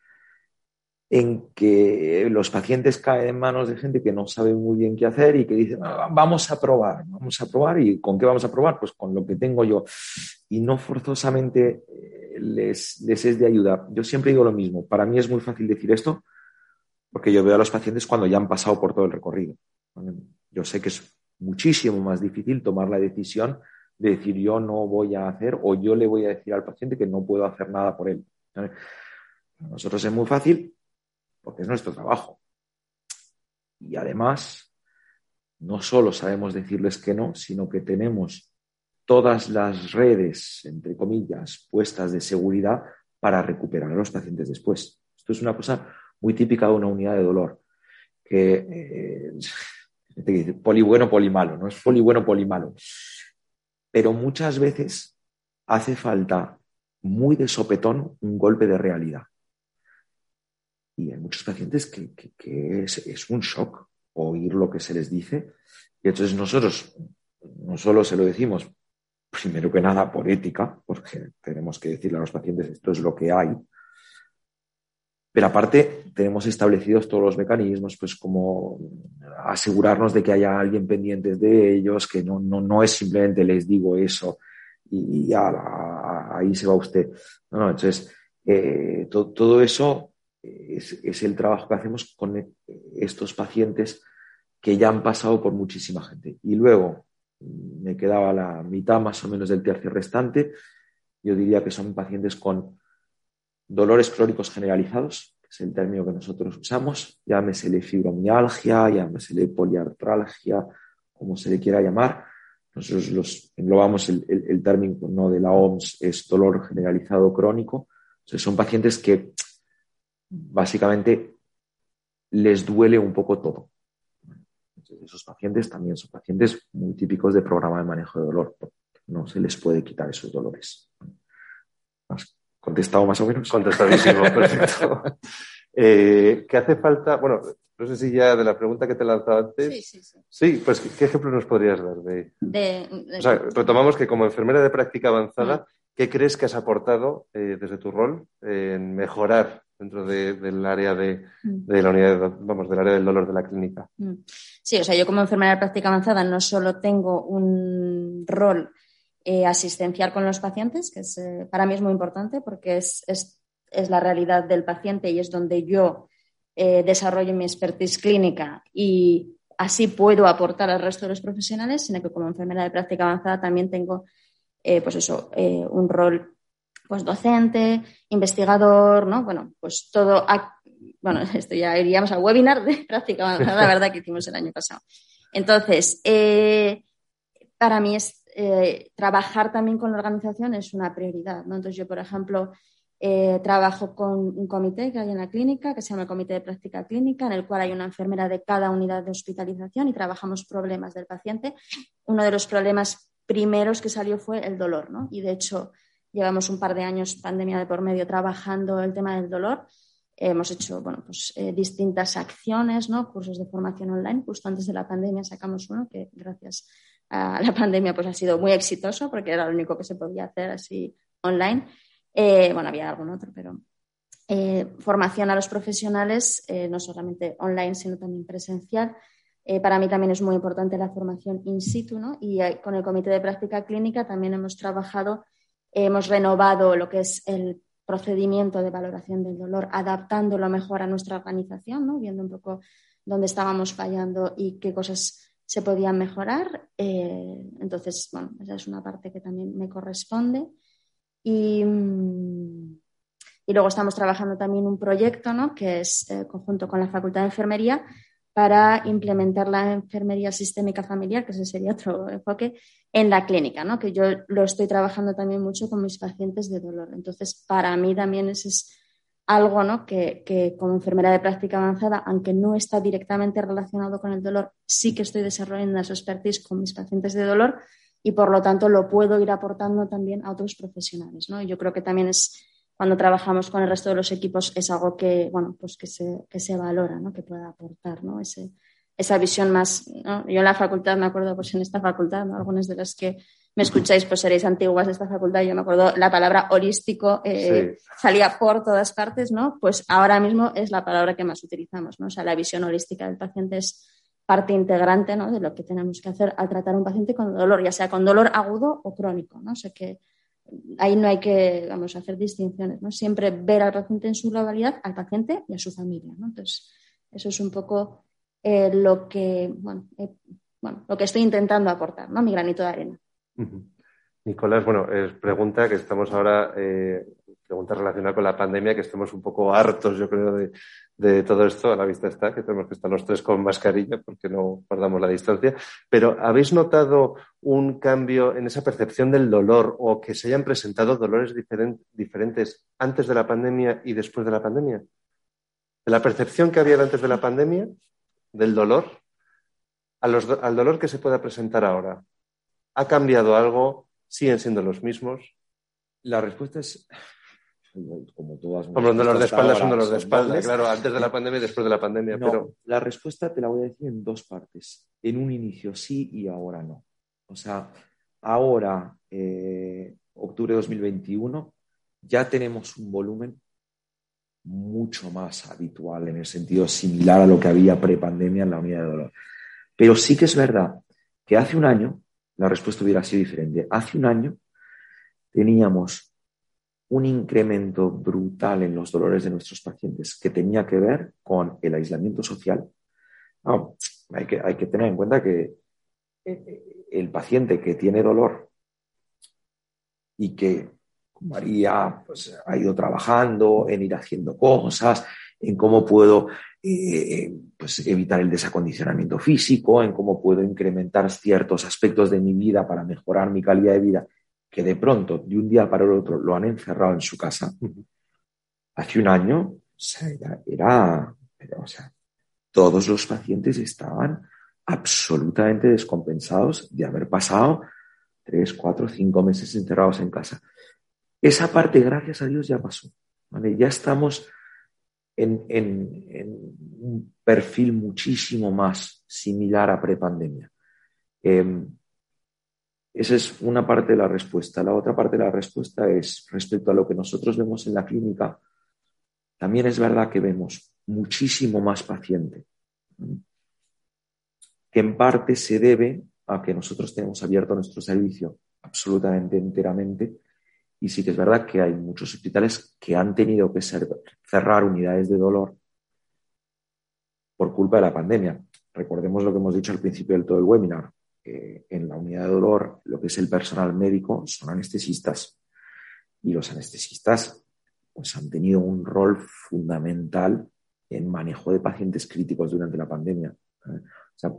en que los pacientes caen en manos de gente que no sabe muy bien qué hacer y que dicen, ah, vamos a probar, vamos a probar. ¿Y con qué vamos a probar? Pues con lo que tengo yo. Y no forzosamente eh, les, les es de ayuda. Yo siempre digo lo mismo. Para mí es muy fácil decir esto porque yo veo a los pacientes cuando ya han pasado por todo el recorrido. Yo sé que es muchísimo más difícil tomar la decisión de decir yo no voy a hacer o yo le voy a decir al paciente que no puedo hacer nada por él. Para nosotros es muy fácil porque es nuestro trabajo. Y además, no solo sabemos decirles que no, sino que tenemos todas las redes, entre comillas, puestas de seguridad para recuperar a los pacientes después. Esto es una cosa muy típica de una unidad de dolor, que eh, poli bueno, poli malo, no es poli bueno, poli malo pero muchas veces hace falta muy de sopetón un golpe de realidad. Y hay muchos pacientes que, es, un shock oír lo que se les dice. Y entonces nosotros no solo se lo decimos, primero que nada por ética, porque tenemos que decirle a los pacientes esto es lo que hay, pero aparte, tenemos establecidos todos los mecanismos, pues como asegurarnos de que haya alguien pendiente de ellos, que no, no, no es simplemente les digo eso y, ya ahí se va usted. No, no, entonces, eh, todo eso es, es, el trabajo que hacemos con estos pacientes que ya han pasado por muchísima gente. Y luego me quedaba la mitad más o menos del tercio restante. Yo diría que son pacientes con dolores crónicos generalizados, que es el término que nosotros usamos, llámesele fibromialgia, llámesele poliartralgia, como se le quiera llamar. Nosotros los englobamos el, el, término de la OMS, es dolor generalizado crónico. Entonces, son pacientes que básicamente les duele un poco todo. Entonces, esos pacientes también son pacientes muy típicos de programa de manejo de dolor. No se les puede quitar esos dolores. ¿Contestado más o menos? Contestadísimo, perfecto. Eh, ¿Qué hace falta? Bueno, no sé si ya de la pregunta que te he lanzado antes. Sí, sí, sí. Sí, pues ¿qué, ejemplo nos podrías dar de, O sea, retomamos que como enfermera de práctica avanzada, mm. ¿qué crees que has aportado eh, desde tu rol en mejorar dentro del área de, mm. de, la unidad, vamos, del área del dolor de la clínica? Mm. Sí, o sea, yo como enfermera de práctica avanzada no solo tengo un rol eh, asistencial con los pacientes, que eh, para mí es muy importante porque es, la realidad del paciente y es donde yo eh, desarrollo mi expertise clínica y así puedo aportar al resto de los profesionales, sino que como enfermera de práctica avanzada también tengo pues eso, un rol pues docente, investigador, ¿no? Bueno, pues todo, bueno, esto ya iríamos al webinar de práctica avanzada, la verdad que hicimos el año pasado. Entonces, para mí es eh, trabajar también con la organización es una prioridad. ¿no? Entonces, yo, por ejemplo, eh, trabajo con un comité que hay en la clínica, que se llama el Comité de Práctica Clínica, en el cual hay una enfermera de cada unidad de hospitalización y trabajamos problemas del paciente. Uno de los problemas primeros que salió fue el dolor, ¿no? Y de hecho, llevamos un par de años, pandemia de por medio, trabajando el tema del dolor. hemos hecho bueno, pues, eh, distintas acciones, ¿no? cursos de formación online. Justo antes de la pandemia sacamos uno que, gracias la pandemia pues ha sido muy exitoso porque era lo único que se podía hacer así online. Eh, bueno, había algún otro, pero eh, formación a los profesionales, eh, no solamente online, sino también presencial. para mí también es muy importante la formación in situ, ¿no? Y con el Comité de Práctica Clínica también hemos trabajado, hemos renovado lo que es el procedimiento de valoración del dolor, adaptándolo mejor a nuestra organización, ¿no? viendo un poco dónde estábamos fallando y qué cosas se podían mejorar. Eh, entonces, bueno, esa es una parte que también me corresponde. Y, mm, y luego estamos trabajando también un proyecto, ¿no? que es eh, conjunto con la Facultad de Enfermería, para implementar la enfermería sistémica familiar, que ese sería otro enfoque, en la clínica, ¿no? que yo lo estoy trabajando también mucho con mis pacientes de dolor. Entonces, para mí también ese es algo ¿no? que, que, como enfermera de práctica avanzada, aunque no está directamente relacionado con el dolor, sí que estoy desarrollando su expertise con mis pacientes de dolor y por lo tanto lo puedo ir aportando también a otros profesionales. ¿no? Yo creo que también es cuando trabajamos con el resto de los equipos es algo que, bueno, pues que se, que se valora, ¿no? que pueda aportar ¿no? Ese, esa visión más. Yo en la facultad, me acuerdo, pues en esta facultad, algunas de las que me escucháis, pues seréis antiguas de esta facultad, yo me acuerdo la palabra holístico eh, salía por todas partes, ¿no? Pues ahora mismo es la palabra que más utilizamos, ¿no? O sea, la visión holística del paciente es parte integrante, ¿no? De lo que tenemos que hacer al tratar a un paciente con dolor, ya sea con dolor agudo o crónico, ¿no? O sea que ahí no hay que, vamos, hacer distinciones, ¿no? Siempre ver al paciente en su globalidad, al paciente y a su familia, ¿no? Entonces, eso es un poco eh, lo que, bueno, eh, bueno, lo que estoy intentando aportar, ¿no? Mi granito de arena. Nicolás, bueno, es pregunta que estamos ahora, eh, pregunta relacionada con la pandemia, que estamos un poco hartos, yo creo, de, todo esto. A la vista está que tenemos que estar los tres con mascarilla porque no guardamos la distancia. Pero ¿habéis notado un cambio en esa percepción del dolor o que se hayan presentado dolores diferentes antes de la pandemia y después de la pandemia? De la percepción que había antes de la pandemia, del dolor, al dolor que se pueda presentar ahora. ¿Ha cambiado algo? ¿Siguen siendo los mismos? La respuesta es como todas. Como dolor de espalda es un dolor de espalda, claro, antes de la pandemia y después de la pandemia. pero... La respuesta te la voy a decir en dos partes. En un inicio sí y ahora no. O sea, ahora, eh, octubre de 2021, ya tenemos un volumen mucho más habitual en el sentido similar a lo que había pre-pandemia en la unidad de dolor. Pero sí que es verdad que hace un año la respuesta hubiera sido diferente. Hace un año teníamos un incremento brutal en los dolores de nuestros pacientes que tenía que ver con el aislamiento social. hay, que, tener en cuenta que eh, el paciente que tiene dolor y que María pues, ha ido trabajando en ir haciendo cosas, en cómo puedo eh, pues, evitar el desacondicionamiento físico, en cómo puedo incrementar ciertos aspectos de mi vida para mejorar mi calidad de vida, que de pronto, de un día para el otro, lo han encerrado en su casa. Hace un año, o sea, era, o sea, todos los pacientes estaban absolutamente descompensados de haber pasado tres, cuatro, cinco meses encerrados en casa. Esa parte, gracias a Dios, ya pasó. Ya estamos en, un perfil muchísimo más similar a prepandemia. Eh, esa es una parte de la respuesta. La otra parte de la respuesta es respecto a lo que nosotros vemos en la clínica. También es verdad que vemos muchísimo más paciente, que en parte se debe a que nosotros tenemos abierto nuestro servicio absolutamente enteramente y sí que es verdad que hay muchos hospitales que han tenido que cerrar unidades de dolor por culpa de la pandemia. Recordemos lo que hemos dicho al principio del todo el webinar. en la unidad de dolor, lo que es el personal médico son anestesistas. Y los anestesistas pues, han tenido un rol fundamental en manejo de pacientes críticos durante la pandemia. ¿eh?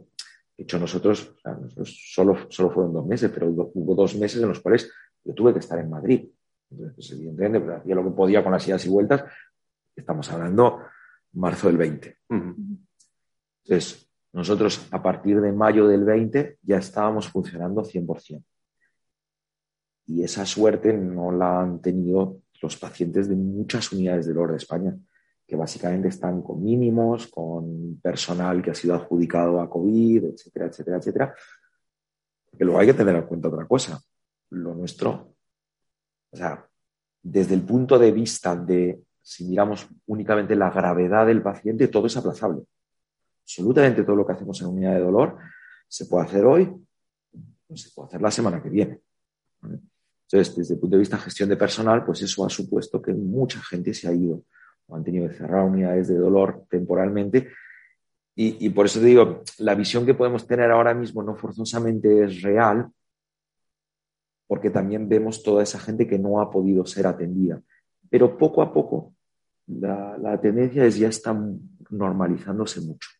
De hecho, nosotros, solo, solo fueron dos meses, pero hubo dos meses en los cuales yo tuve que estar en Madrid. Entonces, pues, evidentemente, pues, hacía lo que podía con las idas y vueltas. Estamos hablando marzo del 20. Entonces, nosotros a partir de mayo del 20 ya estábamos funcionando 100%. Y esa suerte no la han tenido los pacientes de muchas unidades del orden de España, que básicamente están con mínimos, con personal que ha sido adjudicado a COVID, etcétera, etcétera, etcétera. Que luego hay que tener en cuenta otra cosa lo nuestro, o sea, desde el punto de vista de, si miramos únicamente la gravedad del paciente, todo es aplazable. Absolutamente todo lo que hacemos en unidad de dolor se puede hacer hoy, se puede hacer la semana que viene. Entonces, desde el punto de vista de gestión de personal, pues eso ha supuesto que mucha gente se ha ido o han tenido que cerrar unidades de dolor temporalmente. Y, y por eso te digo, la visión que podemos tener ahora mismo no forzosamente es real, porque también vemos toda esa gente que no ha podido ser atendida. Pero poco a poco la, la tendencia es ya está normalizándose mucho.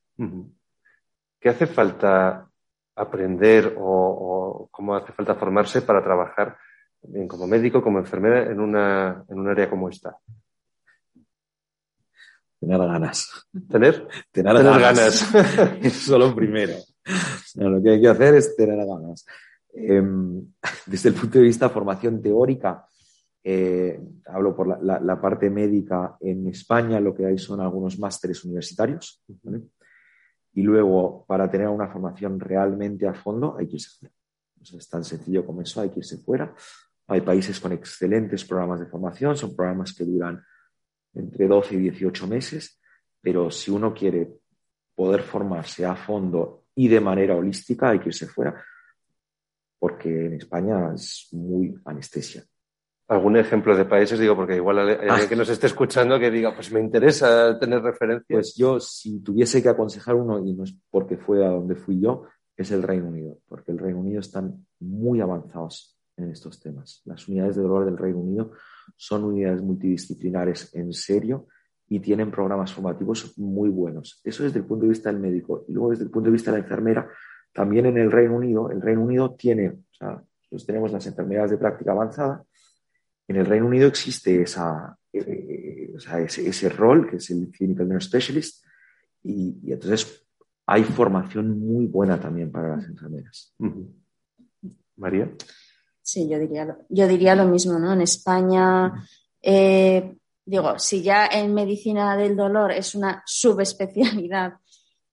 ¿Qué hace falta aprender o, o, cómo hace falta formarse para trabajar bien como médico, como enfermera en, una, en un área como esta? Tener ganas. ¿Tener? Tener, tener ganas. ganas. Eso es lo primero. No, lo que hay que hacer es tener ganas. Eh, desde el punto de vista de formación teórica, eh, hablo por la, la, la, parte médica en España, lo que hay son algunos másteres universitarios. ¿vale? Y luego, para tener una formación realmente a fondo, hay que irse fuera. O sea, es tan sencillo como eso, hay que irse fuera. Hay países con excelentes programas de formación, son programas que duran entre 12 y 18 meses, pero si uno quiere poder formarse a fondo y de manera holística, hay que irse fuera, porque en España es muy anestesia. ¿Algún ejemplo de países? Digo, porque igual hay alguien que nos esté escuchando que diga, pues me interesa tener referencias. Pues yo, si tuviese que aconsejar uno, y no es porque fue a donde fui yo, es el Reino Unido, porque el Reino Unido están muy avanzados en estos temas. Las unidades de dolor del Reino Unido son unidades multidisciplinares en serio y tienen programas formativos muy buenos. Eso desde el punto de vista del médico. Y luego desde el punto de vista de la enfermera, también en el Reino Unido, el Reino Unido tiene, o sea, nosotros tenemos las enfermedades de práctica avanzada, en el Reino Unido existe esa, eh, o sea, ese, ese, rol, que es el Clinical Nurse Specialist, y, y, entonces hay formación muy buena también para las enfermeras. Uh -huh. María. Sí, yo diría, lo, yo diría lo mismo, ¿no? En España, eh, digo, si ya en medicina del dolor es una subespecialidad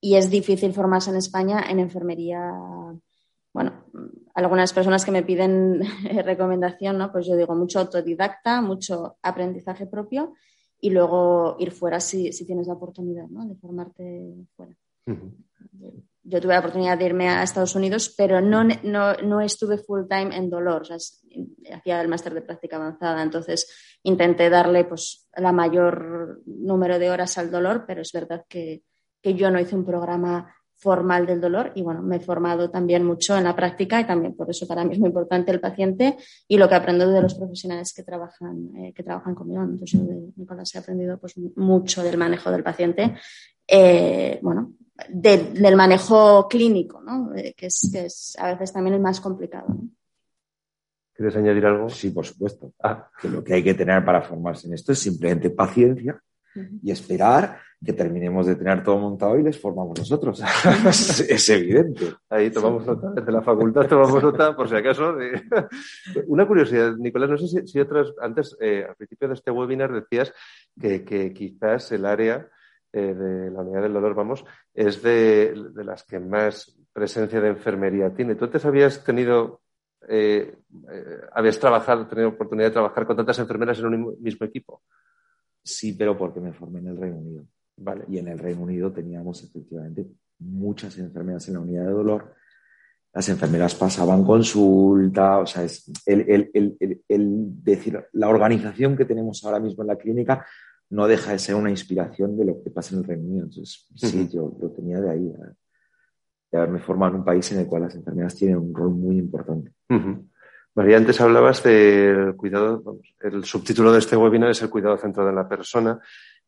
y es difícil formarse en España, en enfermería, bueno, algunas personas que me piden recomendación, ¿no? Pues yo digo mucho autodidacta, mucho aprendizaje propio y luego ir fuera si, si tienes la oportunidad, ¿no? De formarte fuera. Uh -huh. Yo tuve la oportunidad de irme a Estados Unidos, pero no, no, no estuve full time en dolor, o sea, hacía el máster de práctica avanzada, entonces intenté darle pues la mayor número de horas al dolor, pero es verdad que, que yo no hice un programa formal del dolor y bueno, me he formado también mucho en la práctica y también por eso para mí es muy importante el paciente y lo que aprendo de los profesionales que trabajan, eh, que trabajan conmigo. Entonces yo de Nicolás he aprendido pues mucho del manejo del paciente, eh, bueno, de, del manejo clínico, ¿no? Eh, que, es, que es a veces también el más complicado. ¿no? ¿Quieres añadir algo? Sí, por supuesto. Ah. Que lo que hay que tener para formarse en esto es simplemente paciencia uh -huh. y esperar que terminemos de tener todo montado y les formamos nosotros. es, evidente. Ahí tomamos nota, desde la facultad tomamos nota, por si acaso. Una curiosidad, Nicolás, no sé si, otras, antes, eh, al principio de este webinar decías que, quizás el área eh, de la unidad del dolor, vamos, es de, de, las que más presencia de enfermería tiene. ¿Tú antes habías tenido, eh, eh, habías trabajado, tenido oportunidad de trabajar con tantas enfermeras en un mismo equipo? Sí, pero porque me formé en el Reino Unido. Vale. Y en el Reino Unido teníamos efectivamente muchas enfermeras en la unidad de dolor. Las enfermeras pasaban consulta, o sea, es el, el, el, el, decir, la organización que tenemos ahora mismo en la clínica no deja de ser una inspiración de lo que pasa en el Reino Unido. Entonces, sí, uh -huh. yo lo tenía de ahí, de haberme formado en un país en el cual las enfermeras tienen un rol muy importante. Uh -huh. María, antes hablabas del cuidado, el subtítulo de este webinar es el cuidado centrado en la persona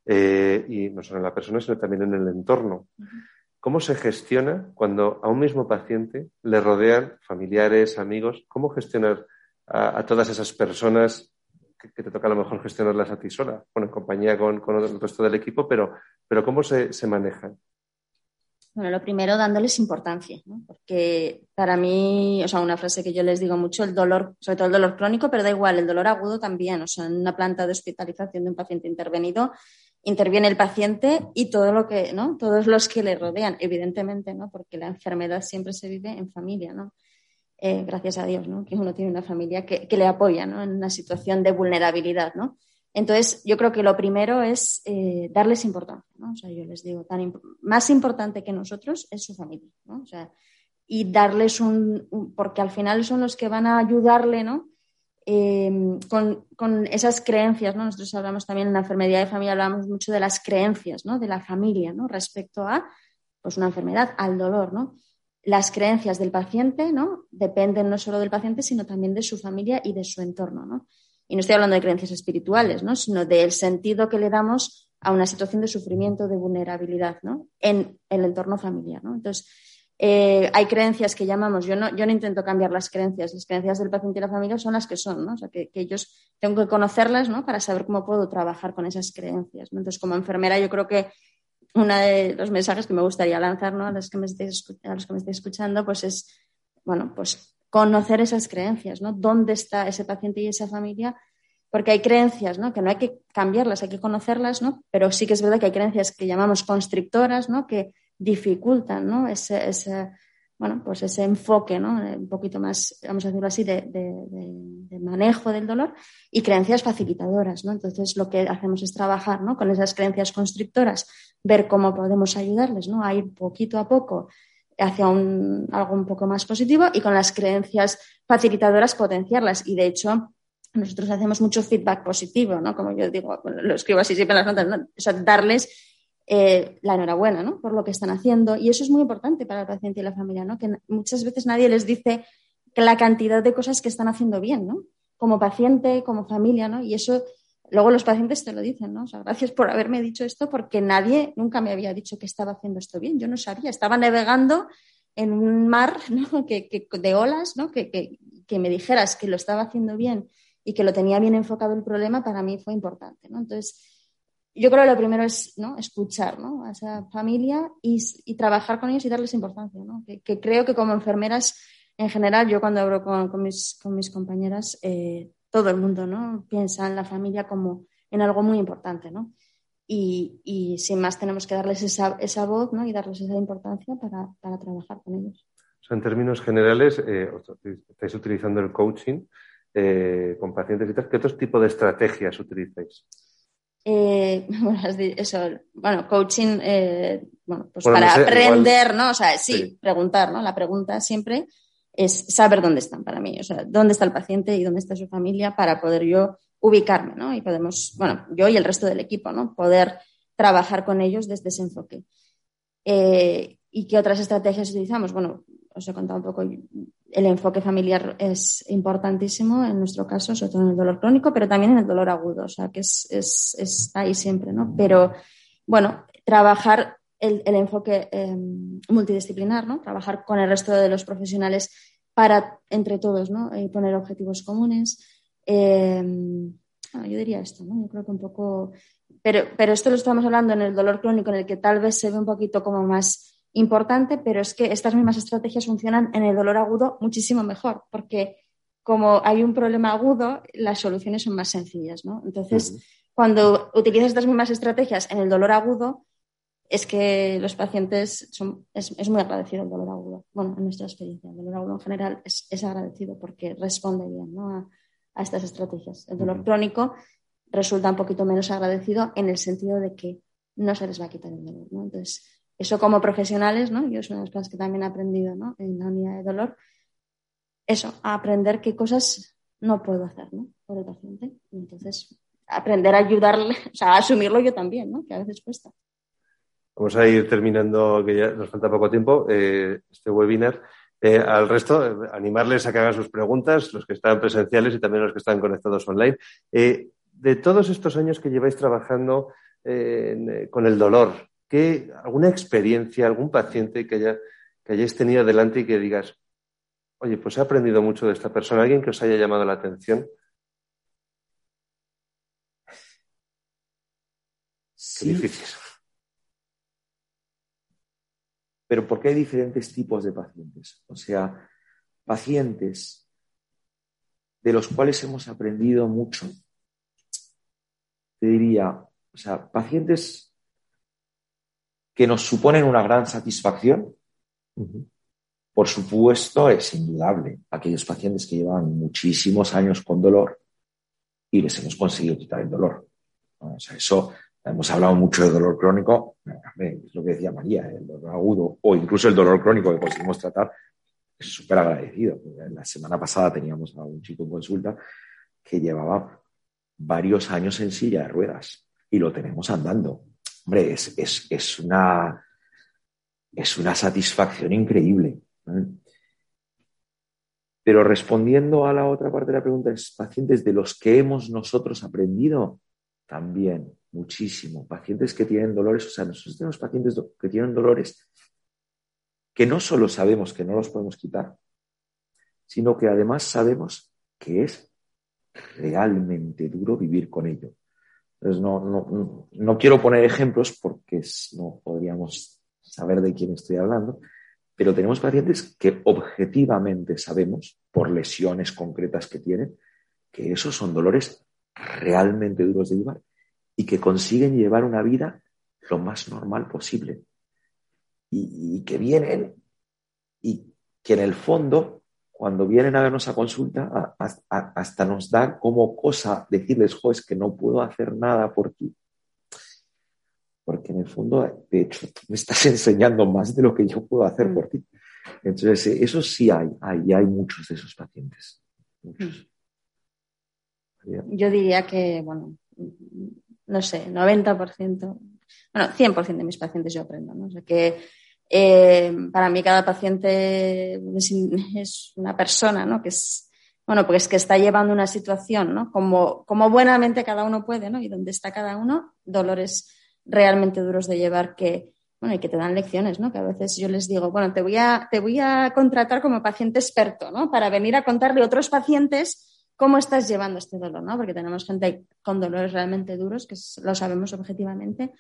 eh, y no solo en la persona, sino también en el entorno. Uh -huh. ¿Cómo se gestiona cuando a un mismo paciente le rodean familiares, amigos? ¿Cómo gestionar a, a todas esas personas que, que, te toca a lo mejor gestionarlas a ti sola? Bueno, en compañía con, con el resto del equipo, pero, pero ¿cómo se, se manejan? Bueno, lo primero dándoles importancia, ¿no? porque para mí, o sea, una frase que yo les digo mucho, el dolor, sobre todo el dolor crónico, pero da igual, el dolor agudo también, o sea, en una planta de hospitalización de un paciente intervenido, interviene el paciente y todo lo que, ¿no? Todos los que le rodean, evidentemente, ¿no? Porque la enfermedad siempre se vive en familia, ¿no? Eh, gracias a Dios, ¿no? Que uno tiene una familia que, le apoya, ¿no? En una situación de vulnerabilidad, ¿no? Entonces, yo creo que lo primero es eh, darles importancia, ¿no? O sea, yo les digo, tan más importante que nosotros es su familia, ¿no? O sea, y darles un, porque al final son los que van a ayudarle, ¿no? Em, con, esas creencias, ¿no? Nosotros hablamos también en la enfermedad de familia, hablamos mucho de las creencias, ¿no? De la familia, ¿no? Respecto a, pues, una enfermedad, al dolor, ¿no? Las creencias del paciente, ¿no? Dependen no solo del paciente, sino también de su familia y de su entorno, ¿no? Y no estoy hablando de creencias espirituales, ¿no? Sino del sentido que le damos a una situación de sufrimiento, de vulnerabilidad, ¿no? En el entorno familiar, ¿no? Entonces, eh, hay creencias que llamamos, yo no, intento cambiar las creencias, las creencias del paciente y la familia son las que son, ¿no? O sea, que, ellos tengo que conocerlas, ¿no? Para saber cómo puedo trabajar con esas creencias, Entonces, como enfermera, yo creo que uno de los mensajes que me gustaría lanzar, ¿no? A los que me estéis, a los que me estéis escuchando, pues es, bueno, pues conocer esas creencias, ¿no? ¿Dónde está ese paciente y esa familia? Porque hay creencias, ¿no? Que no hay que cambiarlas, hay que conocerlas, ¿no? Pero sí que es verdad que hay creencias que llamamos constrictoras, ¿no? Que dificultan ¿no? ese, ese, bueno, pues ese enfoque, ¿no? un poquito más, vamos a decirlo así, de, manejo del dolor y creencias facilitadoras. ¿no? Entonces, lo que hacemos es trabajar ¿no? con esas creencias constrictoras, ver cómo podemos ayudarles ¿no? a ir poquito a poco hacia un, algo un poco más positivo y con las creencias facilitadoras potenciarlas. Y de hecho, nosotros hacemos mucho feedback positivo, ¿no? Como yo digo, lo escribo así siempre en las notas, ¿no? O sea, darles eh, la enhorabuena ¿no? por lo que están haciendo. Y eso es muy importante para el paciente y la familia, ¿no? que muchas veces nadie les dice la cantidad de cosas que están haciendo bien, ¿no? como paciente, como familia, ¿no? y eso luego los pacientes te lo dicen, ¿no? O sea, gracias por haberme dicho esto porque nadie nunca me había dicho que estaba haciendo esto bien. Yo no sabía, estaba navegando en un mar que, de olas, ¿no? Que, que, me dijeras que lo estaba haciendo bien y que lo tenía bien enfocado el problema, para mí fue importante. ¿no? Entonces, yo creo que lo primero es ¿no? escuchar ¿no? a esa familia y, y, trabajar con ellos y darles importancia. ¿no? Que, creo que como enfermeras, en general, yo cuando hablo con, con, mis, con mis, compañeras, eh, todo el mundo ¿no? piensa en la familia como en algo muy importante. ¿no? Y, y, sin más tenemos que darles esa, esa voz ¿no? y darles esa importancia para, para trabajar con ellos. O sea, en términos generales, eh, estáis utilizando el coaching eh, con pacientes y tal. ¿Qué otros tipos de estrategias utilizáis? Eh, bueno, eso, bueno, coaching, eh, bueno, pues para aprender, ¿no? O sea, sí, preguntar, ¿no? La pregunta siempre es saber dónde están para mí, o sea, dónde está el paciente y dónde está su familia para poder yo ubicarme, ¿no? Y podemos, bueno, yo y el resto del equipo, ¿no? Poder trabajar con ellos desde ese enfoque. Eh, ¿Y qué otras estrategias utilizamos? Bueno, os he contado un poco el enfoque familiar es importantísimo en nuestro caso, sobre todo en el dolor crónico, pero también en el dolor agudo, o sea, que es, es, está ahí siempre, ¿no? Pero, bueno, trabajar el, el enfoque em, multidisciplinar, ¿no? Trabajar con el resto de los profesionales para, entre todos, ¿no? Y poner objetivos comunes. Em, yo diría esto, ¿no? Yo creo que un poco... Pero, pero esto lo estamos hablando en el dolor crónico, en el que tal vez se ve un poquito como más importante, pero es que estas mismas estrategias funcionan en el dolor agudo muchísimo mejor, porque como hay un problema agudo, las soluciones son más sencillas, ¿no? Entonces, cuando utilizas estas mismas estrategias en el dolor agudo, es que los pacientes son, es, muy agradecido el dolor agudo. Bueno, en nuestra experiencia, el dolor agudo en general es, agradecido porque responde bien a, estas estrategias. El dolor crónico resulta un poquito menos agradecido en el sentido de que no se les va a quitar el dolor, ¿no? Entonces, eso como profesionales, ¿no? Yo es una de las cosas que también he aprendido, ¿no? En la unidad de dolor. Eso, aprender qué cosas no puedo hacer, ¿no? Por el paciente. Entonces, aprender a ayudarle, o sea, a asumirlo yo también, ¿no? Que a veces cuesta. Vamos a ir terminando, que ya nos falta poco tiempo, eh, este webinar. Eh, al resto, eh, animarles a que hagan sus preguntas, los que están presenciales y también los que están conectados online. de todos estos años que lleváis trabajando con el dolor, ¿Qué, alguna experiencia, algún paciente que, haya, que hayáis tenido delante y que digas, oye, pues he aprendido mucho de esta persona, alguien que os haya llamado la atención? Sí. difícil. Pero ¿por qué hay diferentes tipos de pacientes? O sea, pacientes de los cuales hemos aprendido mucho, te diría, o sea, pacientes que nos suponen una gran satisfacción. Por supuesto, es indudable aquellos pacientes que llevan muchísimos años con dolor y les hemos conseguido quitar el dolor. O sea, eso, hemos hablado mucho de dolor crónico, es lo que decía María, el dolor agudo o incluso el dolor crónico que conseguimos tratar, es súper agradecido. La semana pasada teníamos a un chico en consulta que llevaba varios años en silla de ruedas y lo tenemos andando. Hombre, es, una satisfacción increíble. Pero respondiendo a la otra parte de la pregunta, es pacientes de los que hemos nosotros aprendido, también muchísimo. Pacientes que tienen dolores, o sea, nosotros tenemos pacientes que tienen dolores que no solo sabemos que no los podemos quitar, sino que además sabemos que es realmente duro vivir con ello. Entonces, no, no, quiero poner ejemplos porque no podríamos saber de quién estoy hablando, pero tenemos pacientes que objetivamente sabemos, por lesiones concretas que tienen, que esos son dolores realmente duros de llevar y que consiguen llevar una vida lo más normal posible. Y, que vienen y que en el fondo, cuando vienen a vernos a consulta, hasta nos da como cosa decirles, jo, es que no puedo hacer nada por ti porque en el fondo, de hecho, me estás enseñando más de lo que yo puedo hacer por ti. Entonces, eso sí hay, hay, hay muchos de esos pacientes. Muchos. Yo diría que, bueno, no sé, 90%, bueno, 100% de mis pacientes yo aprendo, ¿no? O sea que eh, para mí cada paciente es, una persona, ¿no? Que es, bueno, pues que está llevando una situación, ¿no? Como, como buenamente cada uno puede, ¿no? Y donde está cada uno, dolores realmente duros de llevar que, bueno, y que te dan lecciones, ¿no? Que a veces yo les digo, bueno, te voy a, te voy a contratar como paciente experto, ¿no? Para venir a contarle a otros pacientes cómo estás llevando este dolor, ¿no? Porque tenemos gente con dolores realmente duros, que lo sabemos objetivamente,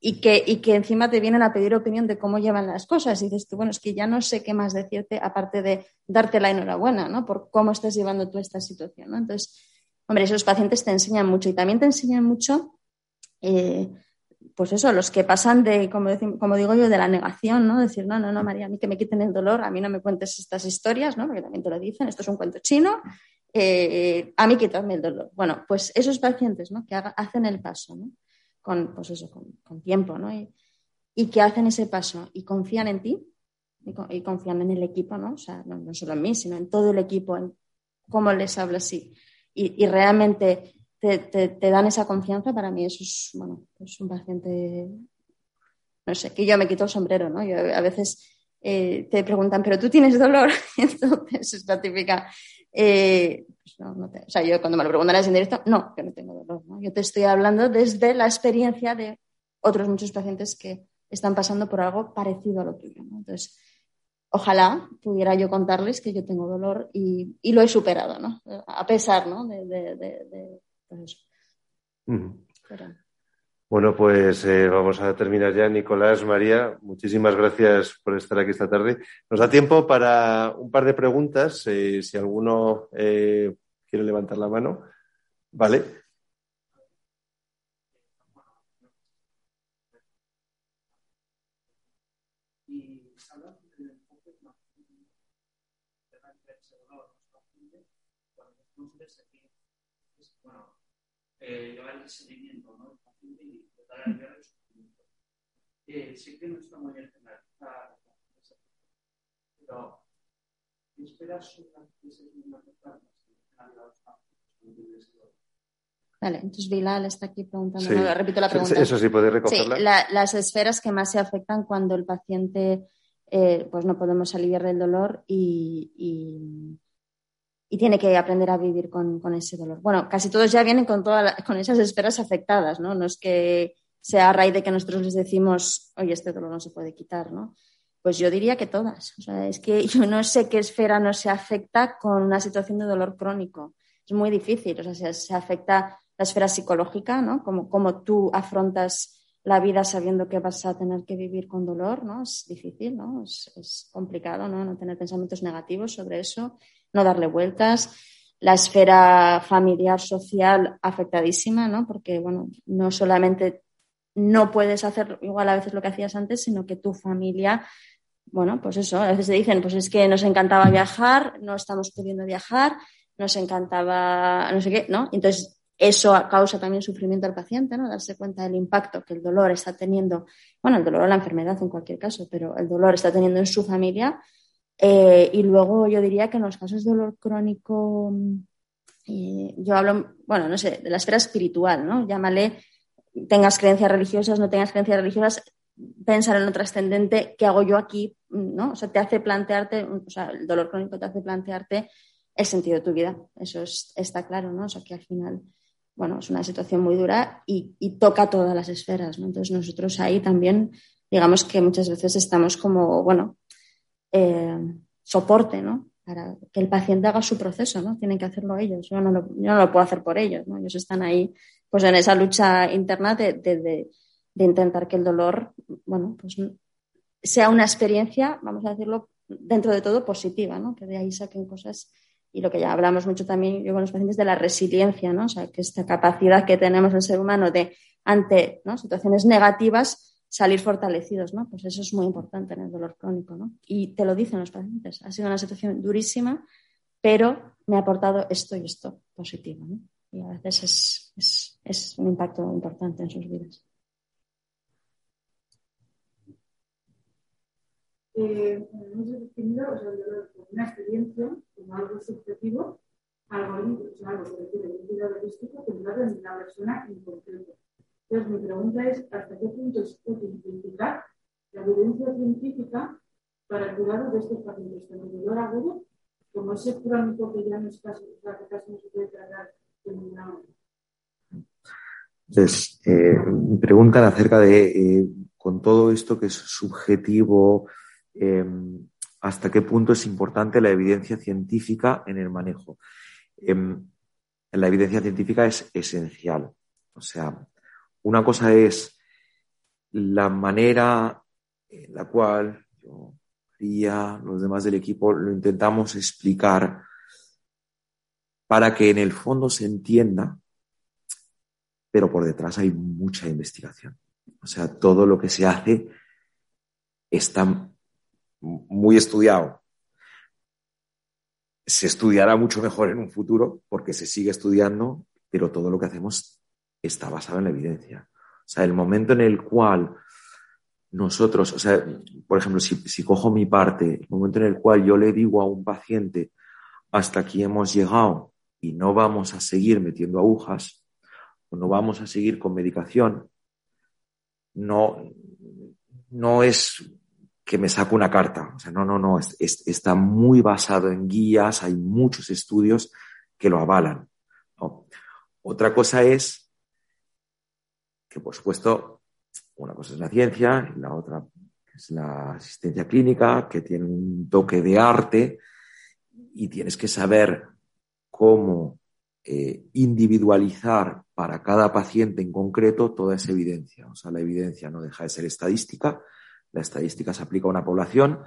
y que, y que encima te vienen a pedir opinión de cómo llevan las cosas. Y dices tú, bueno, es que ya no sé qué más decirte, aparte de darte la enhorabuena, ¿no? Por cómo estás llevando tú esta situación, ¿no? Entonces, hombre, esos pacientes te enseñan mucho y también te enseñan mucho eh, pues eso, los que pasan de, como, como, digo yo, de la negación, ¿no? Decir, no, no, no, María, a mí que me quiten el dolor, a mí no me cuentes estas historias, ¿no? Porque también te lo dicen, esto es un cuento chino, eh, a mí quítame el dolor. Bueno, pues esos pacientes, ¿no? Que hacen el paso, ¿no? Con, pues eso, con, tiempo, ¿no? Y, que hacen ese paso y confían en ti y, confían en el equipo, ¿no? O sea, no, solo en mí, sino en todo el equipo, en cómo les hablas y, y realmente te, dan esa confianza, para mí eso es, bueno, es un paciente, no sé, que yo me quito el sombrero, ¿no? Yo, a veces eh, te preguntan, ¿pero tú tienes dolor? Entonces es la típica, eh, pues no, no o sea, yo cuando me lo preguntan en directo, no, que no tengo dolor, ¿no? Yo te estoy hablando desde la experiencia de otros muchos pacientes que están pasando por algo parecido a lo tuyo, ¿no? Entonces, ojalá pudiera yo contarles que yo tengo dolor y, y lo he superado, ¿no? A pesar, ¿no? de, de bueno, pues eh, vamos a terminar ya. Nicolás, María, muchísimas gracias por estar aquí esta tarde. Nos da tiempo para un par de preguntas, eh, si alguno eh, quiere levantar la mano. Vale. eh, llevar el seguimiento ¿no? del paciente y tratar de enviar el sufrimiento. Eh, sé que no está muy bien generalizada, pero ¿qué esperas Vale, entonces Bilal está aquí preguntando, sí. no, repito la pregunta. Eso sí, puede recogerla. Sí, la, las esferas que más se afectan cuando el paciente, eh, pues no podemos aliviar el dolor y, y y tiene que aprender a vivir con, ese dolor. Bueno, casi todos ya vienen con, con esas esferas afectadas, ¿no? No es que sea a raíz de que nosotros les decimos, oye, este dolor no se puede quitar, ¿no? Pues yo diría que todas. O sea, es que yo no sé qué esfera no se afecta con una situación de dolor crónico. Es muy difícil. O sea, se, afecta la esfera psicológica, ¿no? Como, como tú afrontas la vida sabiendo que vas a tener que vivir con dolor, ¿no? Es difícil, ¿no? Es, es complicado, ¿no? No tener pensamientos negativos sobre eso no darle vueltas. La esfera familiar, social, afectadísima, ¿no? Porque, bueno, no solamente no puedes hacer igual a veces lo que hacías antes, sino que tu familia, bueno, pues eso, a veces te dicen, pues es que nos encantaba viajar, no estamos pudiendo viajar, nos encantaba, no sé qué, ¿no? Entonces, eso causa también sufrimiento al paciente, ¿no? Darse cuenta del impacto que el dolor está teniendo, bueno, el dolor o la enfermedad en cualquier caso, pero el dolor está teniendo en su familia eh, y luego yo diría que en los casos de dolor crónico yo hablo, bueno, no sé, de la esfera espiritual, ¿no? Llámale, tengas creencias religiosas, no tengas creencias religiosas, pensar en lo trascendente, ¿qué hago yo aquí? ¿no? O sea, te hace plantearte, o sea, el dolor crónico te hace plantearte el sentido de tu vida. Eso está claro, ¿no? O sea, que al final, bueno, es una situación muy dura y, toca todas las esferas, ¿no? Entonces nosotros ahí también, digamos que muchas veces estamos como, bueno, eh, soporte, ¿no? Para que el paciente haga su proceso, ¿no? Tienen que hacerlo ellos. Yo no lo, yo no lo puedo hacer por ellos, ¿no? Ellos están ahí, pues en esa lucha interna de, de intentar que el dolor, bueno, pues sea una experiencia, vamos a decirlo, dentro de todo positiva, ¿no? Que de ahí saquen cosas y lo que ya hablamos mucho también yo con los pacientes de la resiliencia, ¿no? O sea, que esta capacidad que tenemos el ser humano de ante situaciones negativas salir fortalecidos, ¿no? Pues eso es muy importante en el dolor crónico, ¿no? Y te lo dicen los pacientes, ha sido una situación durísima, pero me ha aportado esto y esto positivo, ¿no? Y a veces es, es un impacto importante en sus vidas. eh, hemos definido o sea, una experiencia como algo subjetivo, algo, o sea, algo que requiere un cuidado holístico centrado en la persona en concreto. Entonces, mi pregunta es: ¿hasta qué punto es útil identificar la evidencia científica para el cuidado de estos pacientes, tanto dolor agudo como ese crónico que ya no es casi, que casi no se puede tratar de ninguna Entonces, eh, preguntan acerca de, eh, con todo esto que es subjetivo, Em, hasta qué punto es importante la evidencia científica en el manejo. Em, la evidencia científica es esencial. O sea, una cosa es la manera en la cual yo, María, los demás del equipo lo intentamos explicar para que en el fondo se entienda, pero por detrás hay mucha investigación. O sea, todo lo que se hace está muy estudiado. Se estudiará mucho mejor en un futuro porque se sigue estudiando, pero todo lo que hacemos está basado en la evidencia. O sea, el momento en el cual nosotros, o sea, por ejemplo, si, cojo mi parte, el momento en el cual yo le digo a un paciente, hasta aquí hemos llegado y no vamos a seguir metiendo agujas no vamos a seguir con medicación, no, no es que me saco una carta. O sea, no, no, no, está muy basado en guías, hay muchos estudios que lo avalan. Otra cosa es que, por supuesto, una cosa es la ciencia y la otra es la asistencia clínica, que tiene un toque de arte y tienes que saber cómo eh, individualizar para cada paciente en concreto toda esa evidencia. O sea, la evidencia no deja de ser estadística, la estadística se aplica a una población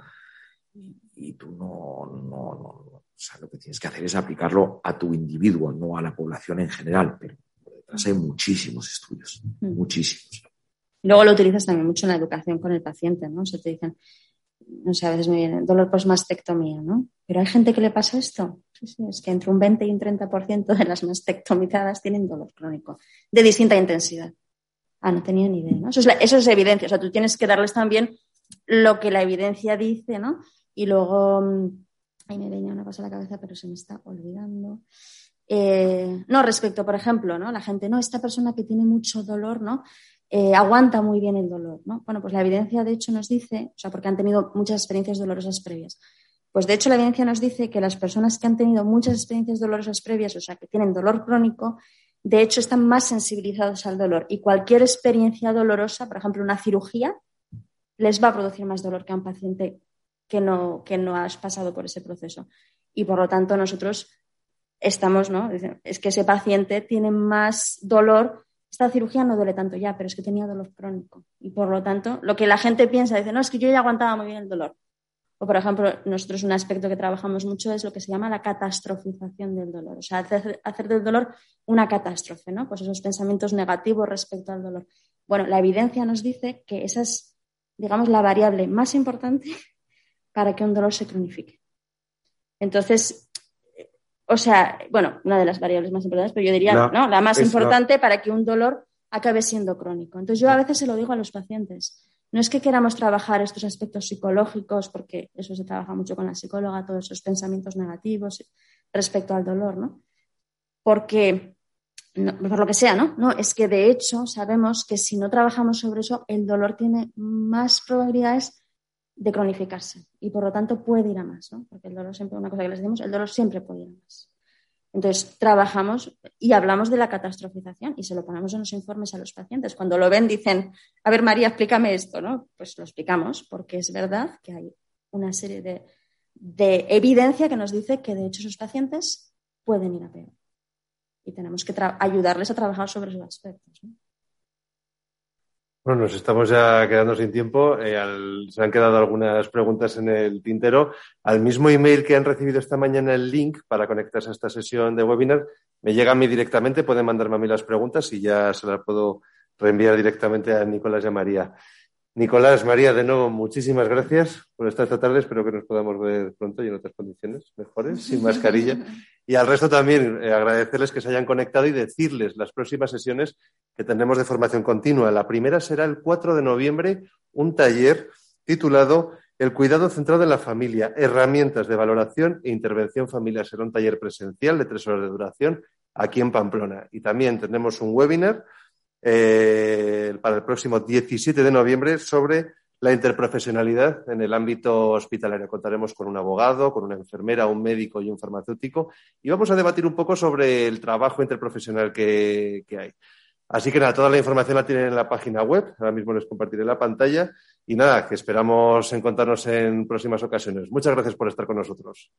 y, tú no, no, o sea, lo que tienes que hacer es aplicarlo a tu individuo, no a la población en general, pero detrás hay muchísimos estudios, mm. muchísimos. Luego lo utilizas también mucho en la educación con el paciente, ¿no? O sea, te dicen, no sé, a veces me viene dolor post-mastectomía, ¿no? Pero hay gente que le pasa esto. Sí, sí, es que entre un 20 y un 30% de las mastectomizadas tienen dolor crónico, de distinta intensidad. Ah, no tenía ni idea, ¿no? Eso es, evidencia, o sea, tú tienes que darles también lo que la evidencia dice, ¿no? Y luego, mm, ay, me venía una cosa a la cabeza, pero se me está olvidando. Eh, no, respecto, por ejemplo, ¿no? La gente, no, esta persona que tiene mucho dolor, ¿no? Eh, aguanta muy bien el dolor, ¿no? Bueno, pues la evidencia, de hecho, nos dice, o sea, porque han tenido muchas experiencias dolorosas previas. Pues de hecho, la evidencia nos dice que las personas que han tenido muchas experiencias dolorosas previas, o sea, que tienen dolor crónico, de hecho, están más sensibilizados al dolor y cualquier experiencia dolorosa, por ejemplo, una cirugía, les va a producir más dolor que a un paciente que no, que no has pasado por ese proceso. Y por lo tanto, nosotros estamos, ¿no? Es que ese paciente tiene más dolor. Esta cirugía no duele tanto ya, pero es que tenía dolor crónico. Y por lo tanto, lo que la gente piensa, dice, no, es que yo ya aguantaba muy bien el dolor. O, por ejemplo, nosotros un aspecto que trabajamos mucho es lo que se llama la catastrofización del dolor, o sea, hacer, del dolor una catástrofe, ¿no? Pues esos pensamientos negativos respecto al dolor. Bueno, la evidencia nos dice que esa es, digamos, la variable más importante para que un dolor se cronifique. Entonces, o sea, bueno, una de las variables más importantes, pero yo diría, la, ¿no? La más importante para que un dolor acabe siendo crónico. Entonces, yo a veces se lo digo a los pacientes no es que queramos trabajar estos aspectos psicológicos, porque eso se trabaja mucho con la psicóloga, todos esos pensamientos negativos respecto al dolor, ¿no? porque, por lo que sea, ¿no? No, es que de hecho sabemos que si no trabajamos sobre eso, el dolor tiene más probabilidades de cronificarse y por lo tanto puede ir a más, ¿no? Porque el dolor siempre, una cosa que les decimos, el dolor siempre puede ir a más. Entonces, trabajamos y hablamos de la catastrofización y se lo ponemos en los informes a los pacientes. Cuando lo ven, dicen, a ver, María, explícame esto, ¿no? Pues lo explicamos porque es verdad que hay una serie de, de evidencia que nos dice que, de hecho, esos pacientes pueden ir a peor. Y tenemos que ayudarles a trabajar sobre esos aspectos. Bueno, nos estamos ya quedando sin tiempo. Eh, se han quedado algunas preguntas en el tintero. Al mismo email que han recibido esta mañana el link para conectarse a esta sesión de webinar, me llega a mí directamente. Pueden mandarme a mí las preguntas y ya se las puedo reenviar directamente a Nicolás y a María. Nicolás, María, de nuevo, muchísimas gracias por estar esta tarde. Espero que nos podamos ver pronto y en otras condiciones mejores, sin mascarilla. Y al resto también eh, agradecerles que se hayan conectado y decirles las próximas sesiones que tendremos de formación continua. La primera será el 4 de noviembre, un taller titulado El cuidado centrado en la familia, herramientas de valoración e intervención familiar. Será un taller presencial de tres horas de duración aquí en Pamplona. Y también tendremos un webinar eh, para el próximo 17 de noviembre sobre la interprofesionalidad en el ámbito hospitalario. Contaremos con un abogado, con una enfermera, un médico y un farmacéutico y vamos a debatir un poco sobre el trabajo interprofesional que, que hay. Así que nada, toda la información la tienen en la página web, ahora mismo les compartiré la pantalla y nada, que esperamos encontrarnos en próximas ocasiones. Muchas gracias por estar con nosotros.